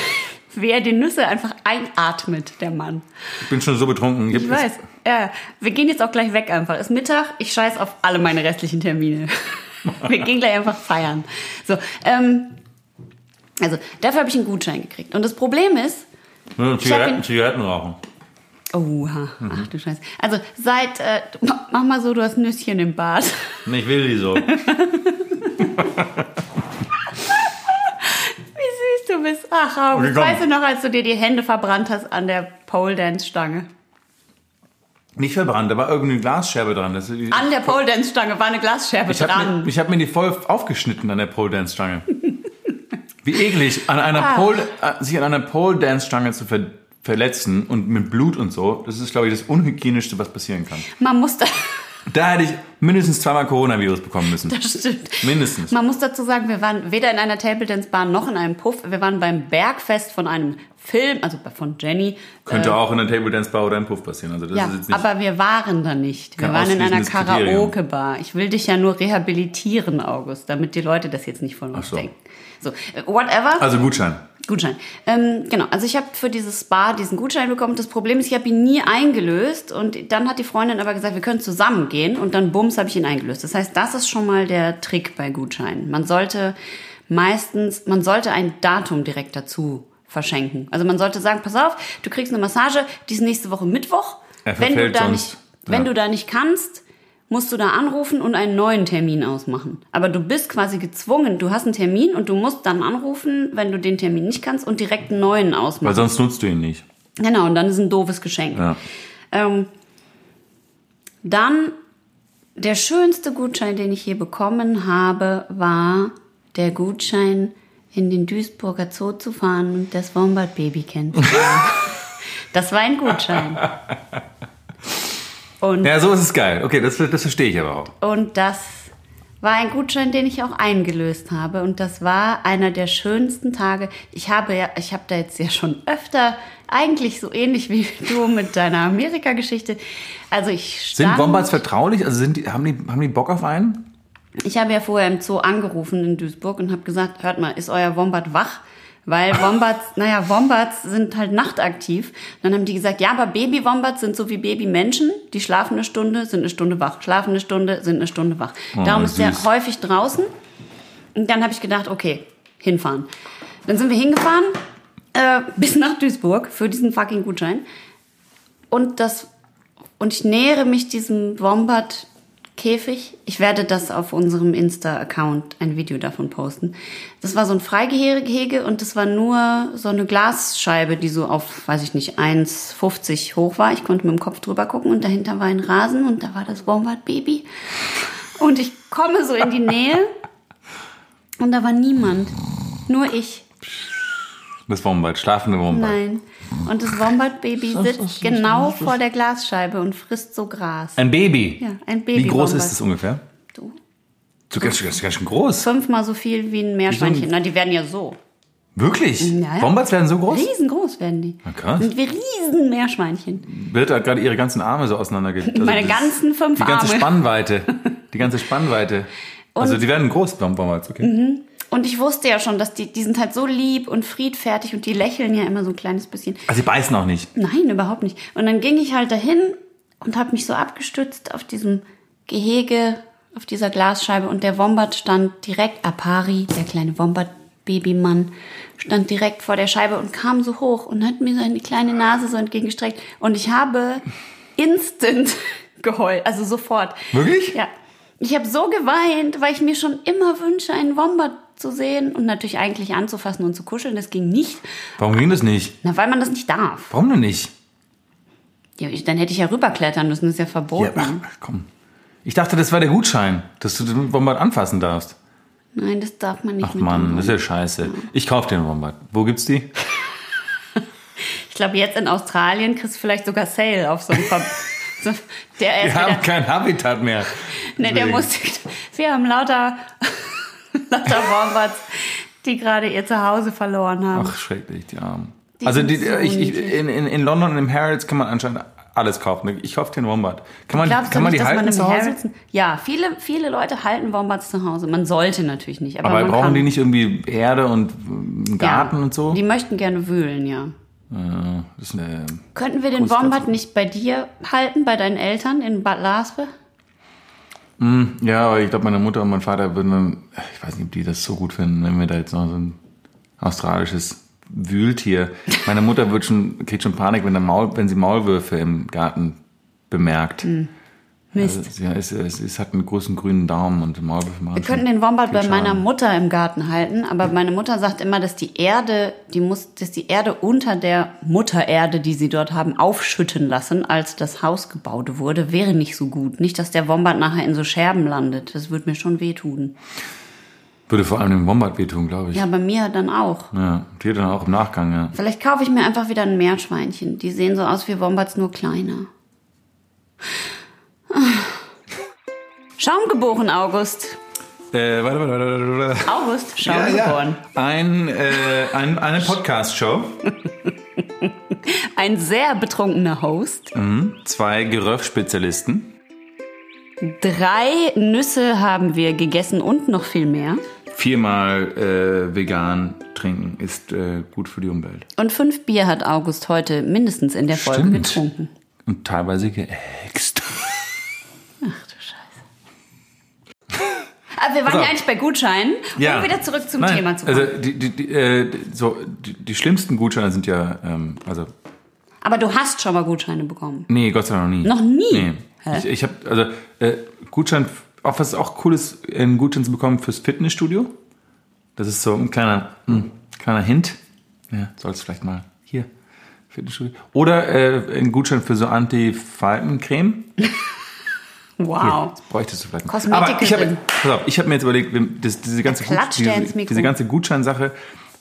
Wer die Nüsse einfach einatmet, der Mann. Ich bin schon so betrunken. Ich weiß. Ja, wir gehen jetzt auch gleich weg einfach. Ist Mittag, ich scheiß auf alle meine restlichen Termine. wir gehen gleich einfach feiern. So, ähm, also dafür habe ich einen Gutschein gekriegt. Und das Problem ist, hab Zigaretten, Zigaretten rauchen. Oha, Mhm. ach du Scheiße. Also seit, äh, ma- mach mal so, du hast Nüsschen im Bad. Ich will die so. Wie süß du bist. Ach, August, Okay, weißt du noch, als du dir die Hände verbrannt hast an der Pole Dance Stange? Nicht verbrannt, da war irgendeine Glasscherbe dran. Das, An der Pole Dance Stange war eine Glasscherbe ich habe dran. mir, ich hab mir die voll aufgeschnitten an der Pole Dance Stange. Wie eklig, an einer Ah. Pole, äh, sich an einer Pole Dance Stange zu ver verletzen und mit Blut und so. Das ist, glaube ich, das unhygienischste, was passieren kann. Man muss da, Da hätte ich mindestens zweimal Coronavirus bekommen müssen. das stimmt. Mindestens. Man muss dazu sagen, wir waren weder in einer Table Dance Bar noch in einem Puff. Wir waren beim Bergfest von einem Film, also von Jenny. Könnte auch in einer Table Dance Bar oder im Puff passieren. Also das Ja, ist jetzt nicht aber wir waren da nicht. Wir waren in einer Kriterium. Karaoke-Bar. Ich will dich ja nur rehabilitieren, August, damit die Leute das jetzt nicht von uns so. denken. So, äh, whatever. Also Gutschein. Gutschein. Ähm, genau, also ich habe für dieses Spa diesen Gutschein bekommen. Das Problem ist, ich habe ihn nie eingelöst und dann hat die Freundin aber gesagt, wir können zusammen gehen und dann bums habe ich ihn eingelöst. Das heißt, das ist schon mal der Trick bei Gutscheinen. Man sollte meistens, man sollte ein Datum direkt dazu verschenken. Also man sollte sagen, pass auf, du kriegst eine Massage, die ist nächste Woche Mittwoch. Er Wenn du da sonst. nicht, wenn Ja. du da nicht kannst, musst du da anrufen und einen neuen Termin ausmachen. Aber du bist quasi gezwungen, du hast einen Termin und du musst dann anrufen, wenn du den Termin nicht kannst und direkt einen neuen Weil ausmachen. sonst nutzt du ihn nicht. Genau, und dann ist ein doofes Geschenk. Ja. Ähm, dann der schönste Gutschein, den ich je bekommen habe, war der Gutschein, in den Duisburger Zoo zu fahren und das Wombat-Baby kennenzulernen. das war ein Gutschein. Und Ja, so ist es geil. Okay, das, das verstehe ich aber auch. Und das war ein Gutschein, den ich auch eingelöst habe. Und das war einer der schönsten Tage. Ich habe ja, ich habe da jetzt ja schon öfter, eigentlich so ähnlich wie du mit deiner Amerika-Geschichte. Also ich stand, Sind Wombats vertraulich? Also sind die, haben, die, haben die Bock auf einen? Ich habe ja vorher im Zoo angerufen in Duisburg und habe gesagt, hört mal, ist euer Wombat wach? Weil Wombats, naja, Wombats sind halt nachtaktiv. Dann haben die gesagt, ja, aber Baby-Wombats sind so wie Babymenschen. Die schlafen eine Stunde, sind eine Stunde wach. Schlafen eine Stunde, sind eine Stunde wach. Darum ist der häufig draußen. Und dann habe ich gedacht, okay, hinfahren. Dann sind wir hingefahren, äh, bis nach Duisburg für diesen fucking Gutschein. Und das, und ich nähere mich diesem Wombat Käfig. Ich werde das auf unserem Insta-Account ein Video davon posten. Das war so ein Freigehege und das war nur so eine Glasscheibe, die so auf, weiß ich nicht, 1,50 hoch war. Ich konnte mit dem Kopf drüber gucken und dahinter war ein Rasen und da war das Wombat-Baby. Und ich komme so in die Nähe und da war niemand. Nur ich. Das Wombat, schlafende Wombat. Nein. Und das Wombat-Baby sitzt genau vor der Glasscheibe und frisst so Gras. Ein Baby. Ja, ein Baby. Wie groß Wombat. ist es ungefähr? So. So ganz, ganz, ganz schön groß. Fünfmal so viel wie ein Meerschweinchen. Na, die werden ja so. Wirklich? Ja, ja. Wombats werden so groß? Riesengroß werden die. Na, krass. Sind wie riesen Meerschweinchen. Birte hat gerade ihre ganzen Arme so auseinanderge... Also Meine das- ganzen fünf Die ganze Arme. Spannweite. Die ganze Spannweite. also die werden groß, Wombats, okay? Und ich wusste ja schon, dass die, die sind halt so lieb und friedfertig und die lächeln ja immer so ein kleines bisschen. Also sie beißen auch nicht. Nein, überhaupt nicht. Und dann ging ich halt dahin und habe mich so abgestützt auf diesem Gehege, auf dieser Glasscheibe und der Wombat stand direkt, Apari, der kleine Wombat-Babymann, stand direkt vor der Scheibe und kam so hoch und hat mir seine kleine Nase so entgegengestreckt und ich habe instant geheult, also sofort. Wirklich? Ja. Ich habe so geweint, weil ich mir schon immer wünsche, einen Wombat zu sehen und natürlich eigentlich anzufassen und zu kuscheln. Das ging nicht. Warum ging das nicht? Na, weil man das nicht darf. Warum denn nicht? Ja, ich, dann hätte ich ja rüberklettern müssen, das ist ja Ja, verboten. ach, komm. Ich dachte, das war der Gutschein, dass du den Wombat anfassen darfst. Nein, das darf man nicht Ach Mann, das ist ja scheiße. Ich kauf den Wombat. Wo gibt's die? Ich glaube, jetzt in Australien kriegst du vielleicht sogar Sale auf so einen Ver Wir haben kein Habitat mehr. ne, der muss, wir haben lauter, lauter Wombats, die gerade ihr Zuhause verloren haben. Ach, schrecklich, die Armen. Die also die, so ich, ich, niedlich. in, in, in London und im Harrods kann man anscheinend alles kaufen. Ich kaufe den Wombat. Kann man, Glaubst kann man nicht, die halten man zu Hause? Harrods... Ja, viele, viele Leute halten Wombats zu Hause. Man sollte natürlich nicht, aber, Aber man brauchen kann. die nicht irgendwie Erde und äh, einen Garten ja, und so? Die möchten gerne wühlen, ja. Äh, eine, Könnten wir den. Wombat nicht bei dir halten, bei deinen Eltern in Bad Laspe? Ja, aber ich glaube, meine Mutter und mein Vater würden dann, ich weiß nicht, ob die das so gut finden, wenn wir da jetzt noch so ein australisches Wühltier. Meine Mutter wird schon, kriegt schon Panik, wenn, Maul, wenn sie Maulwürfe im Garten bemerkt. Hm. Mist. Also, sie, ist, es ist, hat einen großen grünen Daumen und Maulwürfe Wir könnten den Wombat bei meiner. Mutter im Garten halten, aber meine Mutter sagt immer, dass die Erde, die muss, dass die Erde unter der Muttererde, die sie dort haben, aufschütten lassen, als das Haus gebaut wurde, wäre nicht so gut. Nicht, dass der Wombat nachher in so Scherben landet. Das würde mir schon wehtun. Würde vor allem dem Wombat wehtun, glaube ich. Ja, bei mir dann auch. Ja, dir dann auch im Nachgang, ja. Vielleicht kaufe ich mir einfach wieder ein Meerschweinchen. Die sehen so aus wie Wombats, nur kleiner. Schaumgeboren, August. Äh, warte, warte, warte, warte. August, Schaumgeboren. Ein, äh, ein, eine Podcast-Show. Ein sehr betrunkener Host. Zwei Geröff-Spezialisten. Drei Nüsse haben wir gegessen und noch viel mehr. Viermal äh, vegan trinken ist äh, gut für die Umwelt. Und fünf Bier hat August heute mindestens in der Folge Stimmt. getrunken. Und teilweise geäxt. Ach du Scheiße. Aber wir waren ja eigentlich bei Gutscheinen. Um wieder zurück zum Nein, Thema zu kommen. Also die, die, die, äh, so, die, die schlimmsten Gutscheine sind ja, ähm, also Aber du hast schon mal Gutscheine bekommen. nee, Gott sei Dank noch nie. Noch nie? Nee. Hä? Ich, ich habe also äh, Gutschein, auch was auch cool ist, einen Gutschein zu bekommen fürs Fitnessstudio. Das ist so ein kleiner, hm, kleiner Hint. Ja, sollst vielleicht mal hier Fitnessstudio. Oder äh, einen Gutschein für so Anti-Faltencreme. Wow. Das bräuchtest du vielleicht. Kosmetikerin. Aber ich habe, habe mir jetzt überlegt, das, diese ganze, Gut, diese, diese ganze Gutscheinsache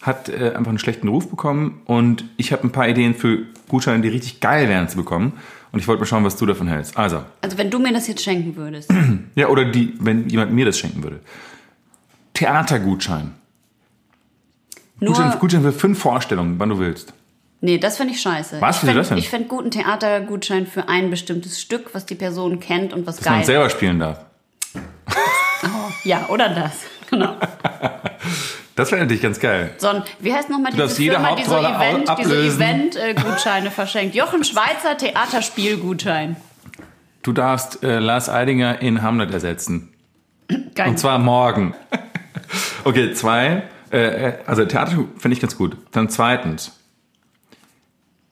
hat äh, einfach einen schlechten Ruf bekommen und ich habe ein paar Ideen für Gutscheine, die richtig geil wären zu bekommen. Und ich wollte mal schauen, was du davon hältst. Also, Also wenn du mir das jetzt schenken würdest. ja, oder die, wenn jemand mir das schenken würde. Theatergutschein. Nur, Gutschein, Gutschein für fünf Vorstellungen, wann du willst. Nee, das finde ich scheiße. Was? Ich Wieso fänd- das denn? Ich fände guten Theatergutschein für ein bestimmtes Stück, was die Person kennt und was Dass man geil selber spielen darf. Ja, oder das. Genau. Das wäre natürlich ganz geil. So, wie heißt nochmal diese Firma, die so Hauptrolle Event. Event-Gutscheine verschenkt? Jochen Schweizer Theaterspielgutschein. Du darfst äh, Lars Eidinger in Hamlet ersetzen. Geil. Und zwar morgen. okay, zwei. Äh, äh, also Theater finde ich ganz gut. Dann zweitens.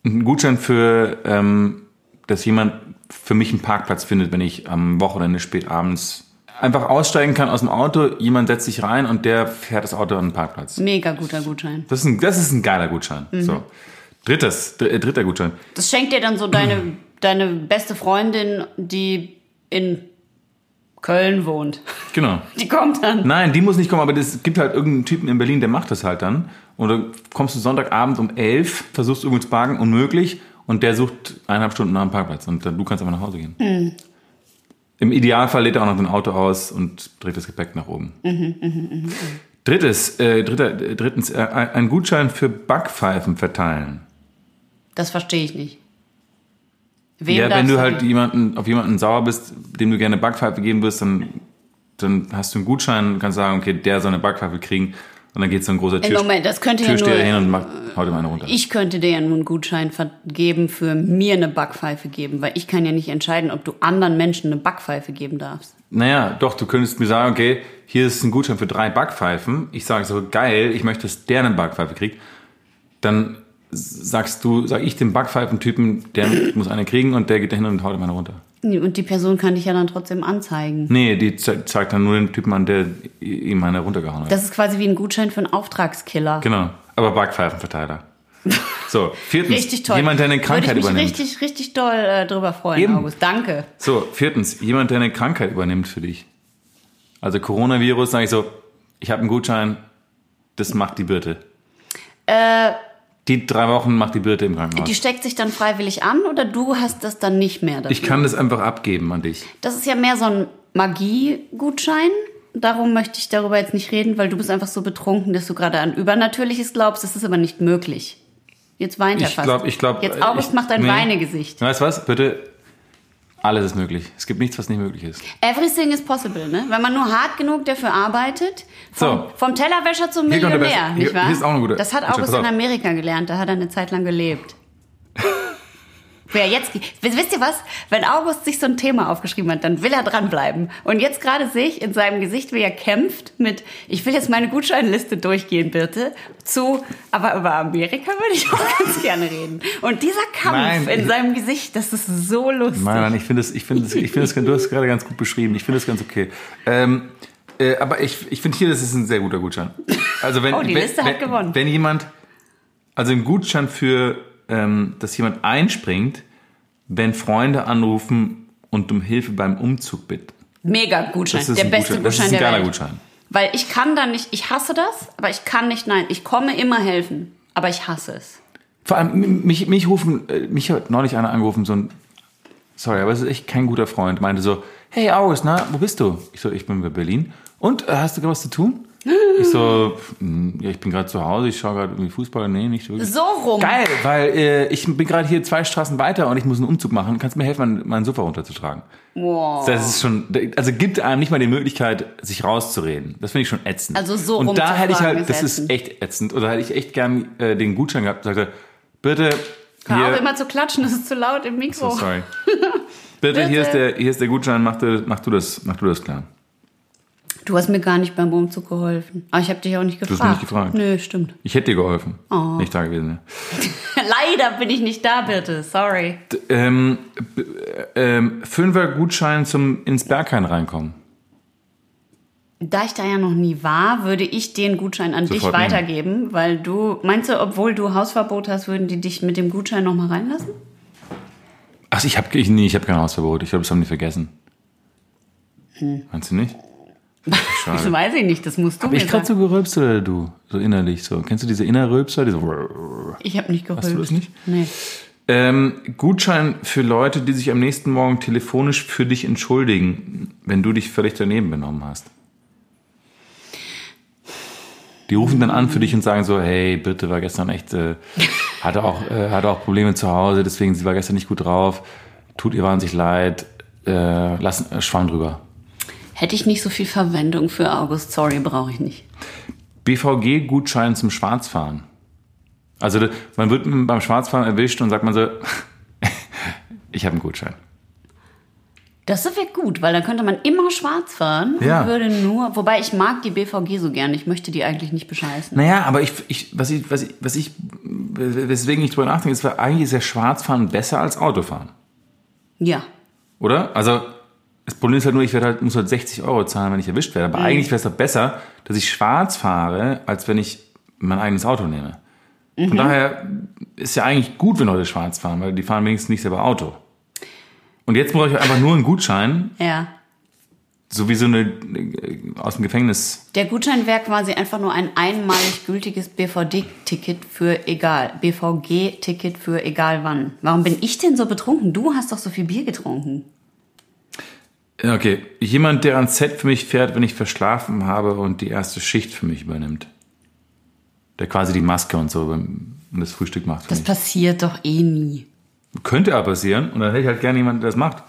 Ein Gutschein für, ähm, dass jemand für mich einen Parkplatz findet, wenn ich am Wochenende spät abends einfach aussteigen kann aus dem Auto, jemand setzt sich rein und der fährt das Auto an den Parkplatz. Mega guter Gutschein. Das ist ein, das ist ein geiler Gutschein. So. Drittes, dr- äh, dritter Gutschein. Das schenkt dir dann so deine, deine beste Freundin, die in Köln wohnt. Genau. Die kommt dann. Nein, die muss nicht kommen, aber es gibt halt irgendeinen Typen in Berlin, der macht das halt dann. Und dann kommst du Sonntagabend um elf, versuchst irgendwo zu parken, unmöglich. Und der sucht eineinhalb Stunden nach dem Parkplatz. Und dann, du kannst einfach nach Hause gehen. Im Idealfall lädt er auch noch dein Auto aus und dreht das Gepäck nach oben. Drittes, äh, dritter, äh, drittens, äh, ein Gutschein für Backpfeifen verteilen. Das verstehe ich nicht. Wem ja, wenn du halt jemanden, auf jemanden sauer bist, dem du gerne Backpfeife geben wirst, dann, dann hast du einen Gutschein und kannst sagen, okay, der soll eine Backpfeife kriegen. Und dann geht so ein großer Tür, Moment, das könnte ja Türsteher nur- hin und macht, haut ihm eine runter. Ich könnte dir ja nur einen Gutschein vergeben für mir eine Backpfeife geben, weil ich kann ja nicht entscheiden, ob du anderen Menschen eine Backpfeife geben darfst. Naja, doch, du könntest mir sagen, okay, hier ist ein Gutschein für drei Backpfeifen. Ich sage so, geil, ich möchte, dass der eine Backpfeife kriegt. Dann sagst du, sag ich dem Backpfeifentypen, der muss eine kriegen und der geht dahin und haut ihm eine runter. Und die Person kann dich ja dann trotzdem anzeigen. Nee, die ze- zeigt dann nur den Typen an, der ihm eine runtergehauen hat. Das ist quasi wie ein Gutschein für einen Auftragskiller. genau, aber Backpfeifenverteiler. So, viertens, Richtig toll. jemand, der eine Krankheit Würde ich mich übernimmt. richtig, richtig doll äh, drüber freuen, Eben. August. Danke. So, viertens, jemand, der eine Krankheit übernimmt für dich. Also Coronavirus, sage ich so, ich habe einen Gutschein, das macht die Birte. Äh, Die drei Wochen macht die Birte im Krankenhaus. die steckt sich dann freiwillig an oder du hast das dann nicht mehr dafür? ich kann das einfach abgeben an dich. Das ist ja mehr so ein Magie-Gutschein. Darum möchte ich darüber jetzt nicht reden, weil du bist einfach so betrunken, dass du gerade an Übernatürliches glaubst. Das ist aber nicht möglich. Jetzt weint er Ich fast. glaube, ich glaube. Jetzt August macht ein nee. Weinegesicht. Weißt du was? Bitte, alles ist möglich. Es gibt nichts, was nicht möglich ist. Everything is possible, ne? Wenn man nur hart genug dafür arbeitet. Vom, So. vom Tellerwäscher zum Millionär, nicht wahr? hier ist auch eine gute- das hat August in Amerika gelernt. Da hat er eine Zeit lang gelebt. Wer jetzt, wisst ihr was? Wenn August sich so ein Thema aufgeschrieben hat, dann will er dranbleiben. Und jetzt gerade sehe ich in seinem Gesicht, wie er kämpft mit, ich will jetzt meine Gutscheinliste durchgehen, bitte, zu, aber über Amerika würde ich auch ganz gerne reden. Und dieser Kampf Nein, in seinem Gesicht, das ist so lustig. Nein, nein, ich finde es, ich finde es, ich finde es, du hast es gerade ganz gut beschrieben. Ich finde es ganz okay. Ähm, äh, aber ich, ich finde hier, das ist ein sehr guter Gutschein. Also wenn, Oh, die wenn, Liste hat wenn, gewonnen. wenn jemand, also ein Gutschein für, ähm, dass jemand einspringt, wenn Freunde anrufen und um Hilfe beim Umzug bitten. Mega Gutschein. Das ist der ein beste Gutschein. Das Gutschein ist ein der geiler Welt. Gutschein. Weil ich kann da nicht, ich hasse das, aber ich kann nicht, nein, ich komme immer helfen, aber ich hasse es. Vor allem, mich, mich rufen, äh, mich hat neulich einer angerufen, so ein, sorry, aber es ist echt kein guter Freund, meinte so, hey August, na, wo bist du? Ich so, ich bin bei Berlin. Und, äh, hast du was zu tun? Ich so, "Hm, ja, ich bin gerade zu Hause, ich schaue gerade irgendwie Fußball. Nee, nicht wirklich. So rum. Geil, weil äh, ich bin gerade hier zwei Straßen weiter und ich muss einen Umzug machen. Kannst du mir helfen, mein, mein Sofa runterzutragen? Wow. Das ist schon, also gibt einem nicht mal die Möglichkeit, sich rauszureden. Das finde ich schon ätzend. Also so Und da hätte ich halt, ist das ist echt ätzend. Oder hätte ich echt gern äh, den Gutschein gehabt und sagte, bitte, Hör auf immer zu klatschen, das ist zu laut im Mikro. so, sorry. bitte, hier ist der, hier ist der Gutschein, mach du, mach du das, mach du das klar. Du hast mir gar nicht beim Umzug geholfen. Aber ich habe dich auch nicht gefragt. hast mich nicht gefragt. Nö, stimmt. Ich hätte dir geholfen. Oh. Nicht da gewesen. Ja. Leider bin ich nicht da, bitte. Sorry. D- Ähm, ähm, Fünfer Gutschein zum ins Berghain reinkommen. Da ich da ja noch nie war, würde ich den Gutschein an dich Sofort nehmen. weitergeben, weil du, meinst du, obwohl du Hausverbot hast, würden die dich mit dem Gutschein nochmal reinlassen? Ach, ich habe ich, nee, ich hab kein Hausverbot. Ich glaube, das haben die vergessen. Hm. Meinst du nicht? Das Schade. weiß ich nicht, das musst du Hab mir ich gerade so gerülpst oder du? So innerlich so. Kennst du diese Innerrülpser? Diese Ich habe nicht gerülpst. Hast du das nicht? Nee. ähm, Gutschein für Leute, die sich am nächsten Morgen telefonisch für dich entschuldigen, wenn du dich völlig daneben benommen hast. Die rufen dann an für dich und sagen so, hey, bitte war gestern echt, äh, hatte auch, äh, hatte auch Probleme zu Hause, deswegen sie war gestern nicht gut drauf, tut ihr wahnsinnig leid, äh, lass äh, Schwamm drüber. Hätte ich nicht so viel Verwendung für August, sorry, brauche ich nicht. BVG-Gutschein zum Schwarzfahren. Also man wird beim Schwarzfahren erwischt und sagt man so, ich habe einen Gutschein. Das wäre gut, weil dann könnte man immer schwarz fahren Ja. und würde nur, wobei ich mag die BVG so gern, ich möchte die eigentlich nicht bescheißen. Naja, aber ich, ich, was ich, was ich, was ich, weswegen ich drüber nachdenke, ist, weil eigentlich ist ja Schwarzfahren besser als Autofahren. Ja, Oder? Also, das Problem ist halt nur, ich werde halt, muss halt 60 Euro zahlen, wenn ich erwischt werde. Aber Mhm. eigentlich wäre es doch besser, dass ich schwarz fahre, als wenn ich mein eigenes Auto nehme. Mhm. Von daher ist ja eigentlich gut, wenn Leute schwarz fahren, weil die fahren wenigstens nicht selber Auto. Und jetzt brauche ich einfach nur einen Gutschein, Ja. so wie so eine äh, aus dem Gefängnis. Der Gutschein wäre quasi einfach nur ein einmalig gültiges BVD-Ticket für egal. BVG-Ticket für egal wann. Warum bin ich denn so betrunken? Du hast doch so viel Bier getrunken. Okay, jemand, der ans Set für mich fährt, wenn ich verschlafen habe und die erste Schicht für mich übernimmt. Der quasi die Maske und so und das Frühstück macht. Das mich. passiert doch eh nie. Könnte aber passieren und dann hätte ich halt gerne jemanden, der das macht.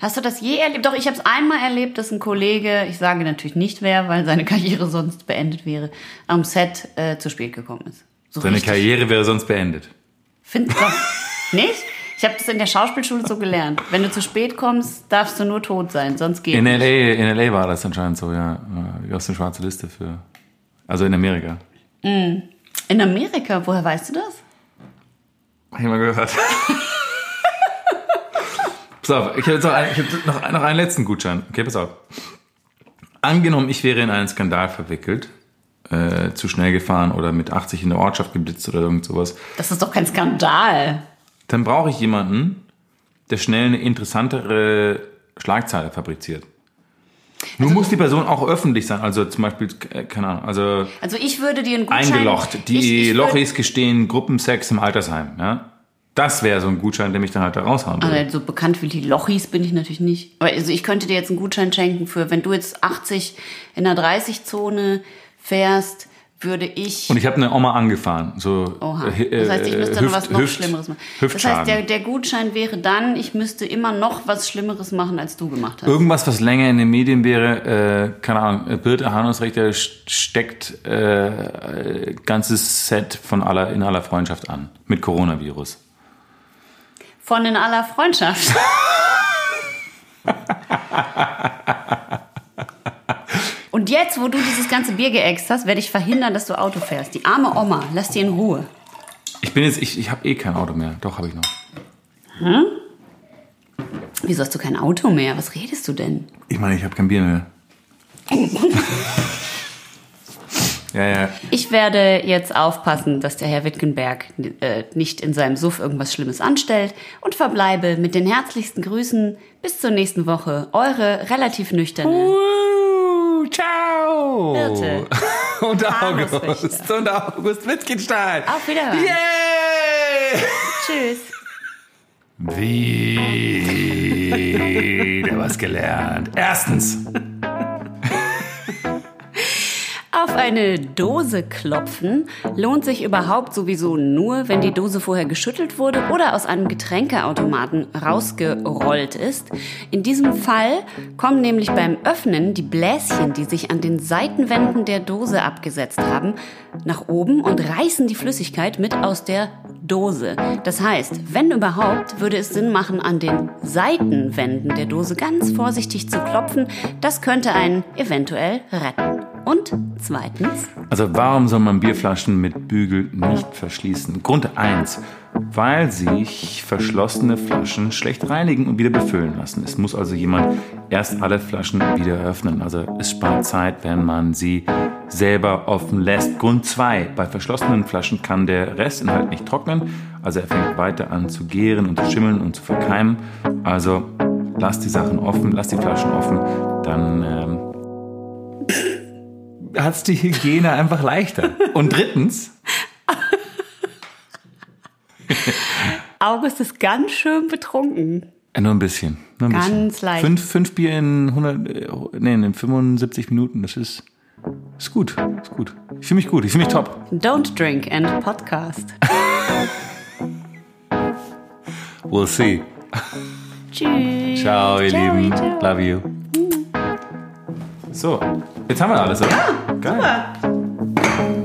Hast du das je erlebt? Doch, ich habe es einmal erlebt, dass ein Kollege, ich sage natürlich nicht wer, weil seine Karriere sonst beendet wäre, am Set äh, zu spät gekommen ist. So Seine richtig. Karriere wäre sonst beendet. Find doch. nicht? Ich habe das in der Schauspielschule so gelernt. Wenn du zu spät kommst, darfst du nur tot sein, sonst geht In nicht. LA, in LA war das anscheinend so, ja. Wie aus der schwarze Liste für. Also in Amerika. In Amerika, woher weißt du das? Hab ich mal gehört. pass auf, ich habe jetzt noch, einen, ich hab noch, noch einen letzten Gutschein. Okay, pass auf. Angenommen, ich wäre in einen Skandal verwickelt, äh, zu schnell gefahren oder mit 80 in der Ortschaft geblitzt oder irgend sowas, Das ist doch kein Skandal. Dann brauche ich jemanden, der schnell eine interessantere Schlagzeile fabriziert. Nun muss die Person auch öffentlich sein, also zum Beispiel, äh, keine Ahnung, also Also ich würde dir einen Gutschein... eingelocht. Die ich, ich Lochis gestehen Gruppensex im Altersheim. Ja? Das wäre so ein Gutschein, der mich dann halt da raushauen würde. Also so bekannt wie die Lochis bin ich natürlich nicht. Aber also ich könnte dir jetzt einen Gutschein schenken für, wenn du jetzt 80 in der 30-Zone fährst, würde ich... Und ich habe eine Oma angefahren. So, Oha. äh, Das heißt, ich müsste dann Hüft- was noch Hüft- Schlimmeres machen. Das Hüftschaden. heißt, der, der Gutschein wäre dann, ich müsste immer noch was Schlimmeres machen, als du gemacht hast. Irgendwas, was länger in den Medien wäre, äh, keine Ahnung, Birte Hanusrechter steckt äh, äh, ganzes Set von aller, in aller Freundschaft an. Mit Coronavirus. Von in aller Freundschaft. Und jetzt, wo du dieses ganze Bier geäxt hast, werde ich verhindern, dass du Auto fährst. Die arme Oma, lass die in Ruhe. Ich bin jetzt, ich, ich habe eh kein Auto mehr. Doch, habe ich noch. Wieso hast du kein Auto mehr? Was redest du denn? Ich meine, ich habe kein Bier mehr. ja, ja. Ich werde jetzt aufpassen, dass der Herr Wittgenberg äh, nicht in seinem Suff irgendwas Schlimmes anstellt und verbleibe mit den herzlichsten Grüßen bis zur nächsten Woche. Eure relativ nüchterne. Birte. Und August. August. Und August Wittgenstein. Auf Wiederhören. Yay! Tschüss. Wieder was gelernt. Erstens. Auf eine Dose klopfen lohnt sich überhaupt sowieso nur, wenn die Dose vorher geschüttelt wurde oder aus einem Getränkeautomaten rausgerollt ist. In diesem Fall kommen nämlich beim Öffnen die Bläschen, die sich an den Seitenwänden der Dose abgesetzt haben, nach oben und reißen die Flüssigkeit mit aus der Dose. Das heißt, wenn überhaupt, würde es Sinn machen, an den Seitenwänden der Dose ganz vorsichtig zu klopfen. Das könnte einen eventuell retten. Und zweitens, Also warum soll man Bierflaschen mit Bügel nicht verschließen? Grund eins: Weil sich verschlossene Flaschen schlecht reinigen und wieder befüllen lassen. Es muss also jemand erst alle Flaschen wieder öffnen. Also es spart Zeit, wenn man sie selber offen lässt. Grund zwei: Bei verschlossenen Flaschen kann der Restinhalt nicht trocknen. Also er fängt weiter an zu gären und zu schimmeln und zu verkeimen. Also lasst die Sachen offen, lasst die Flaschen offen, dann ähm, hat die Hygiene einfach leichter. Und drittens, August ist ganz schön betrunken. äh, nur ein bisschen. Nur ein Ganz bisschen. leicht. Fünf, fünf Bier in 100, äh, nee, in 75 Minuten, das ist, ist gut. Ist gut. Ich fühle mich gut, ich fühle mich top. Don't drink and podcast. We'll see. Tschüss. Ciao, ihr Ciao, Lieben. ciao. Love you. So, Jetzt haben wir alles, oder? Ja, Geil. super.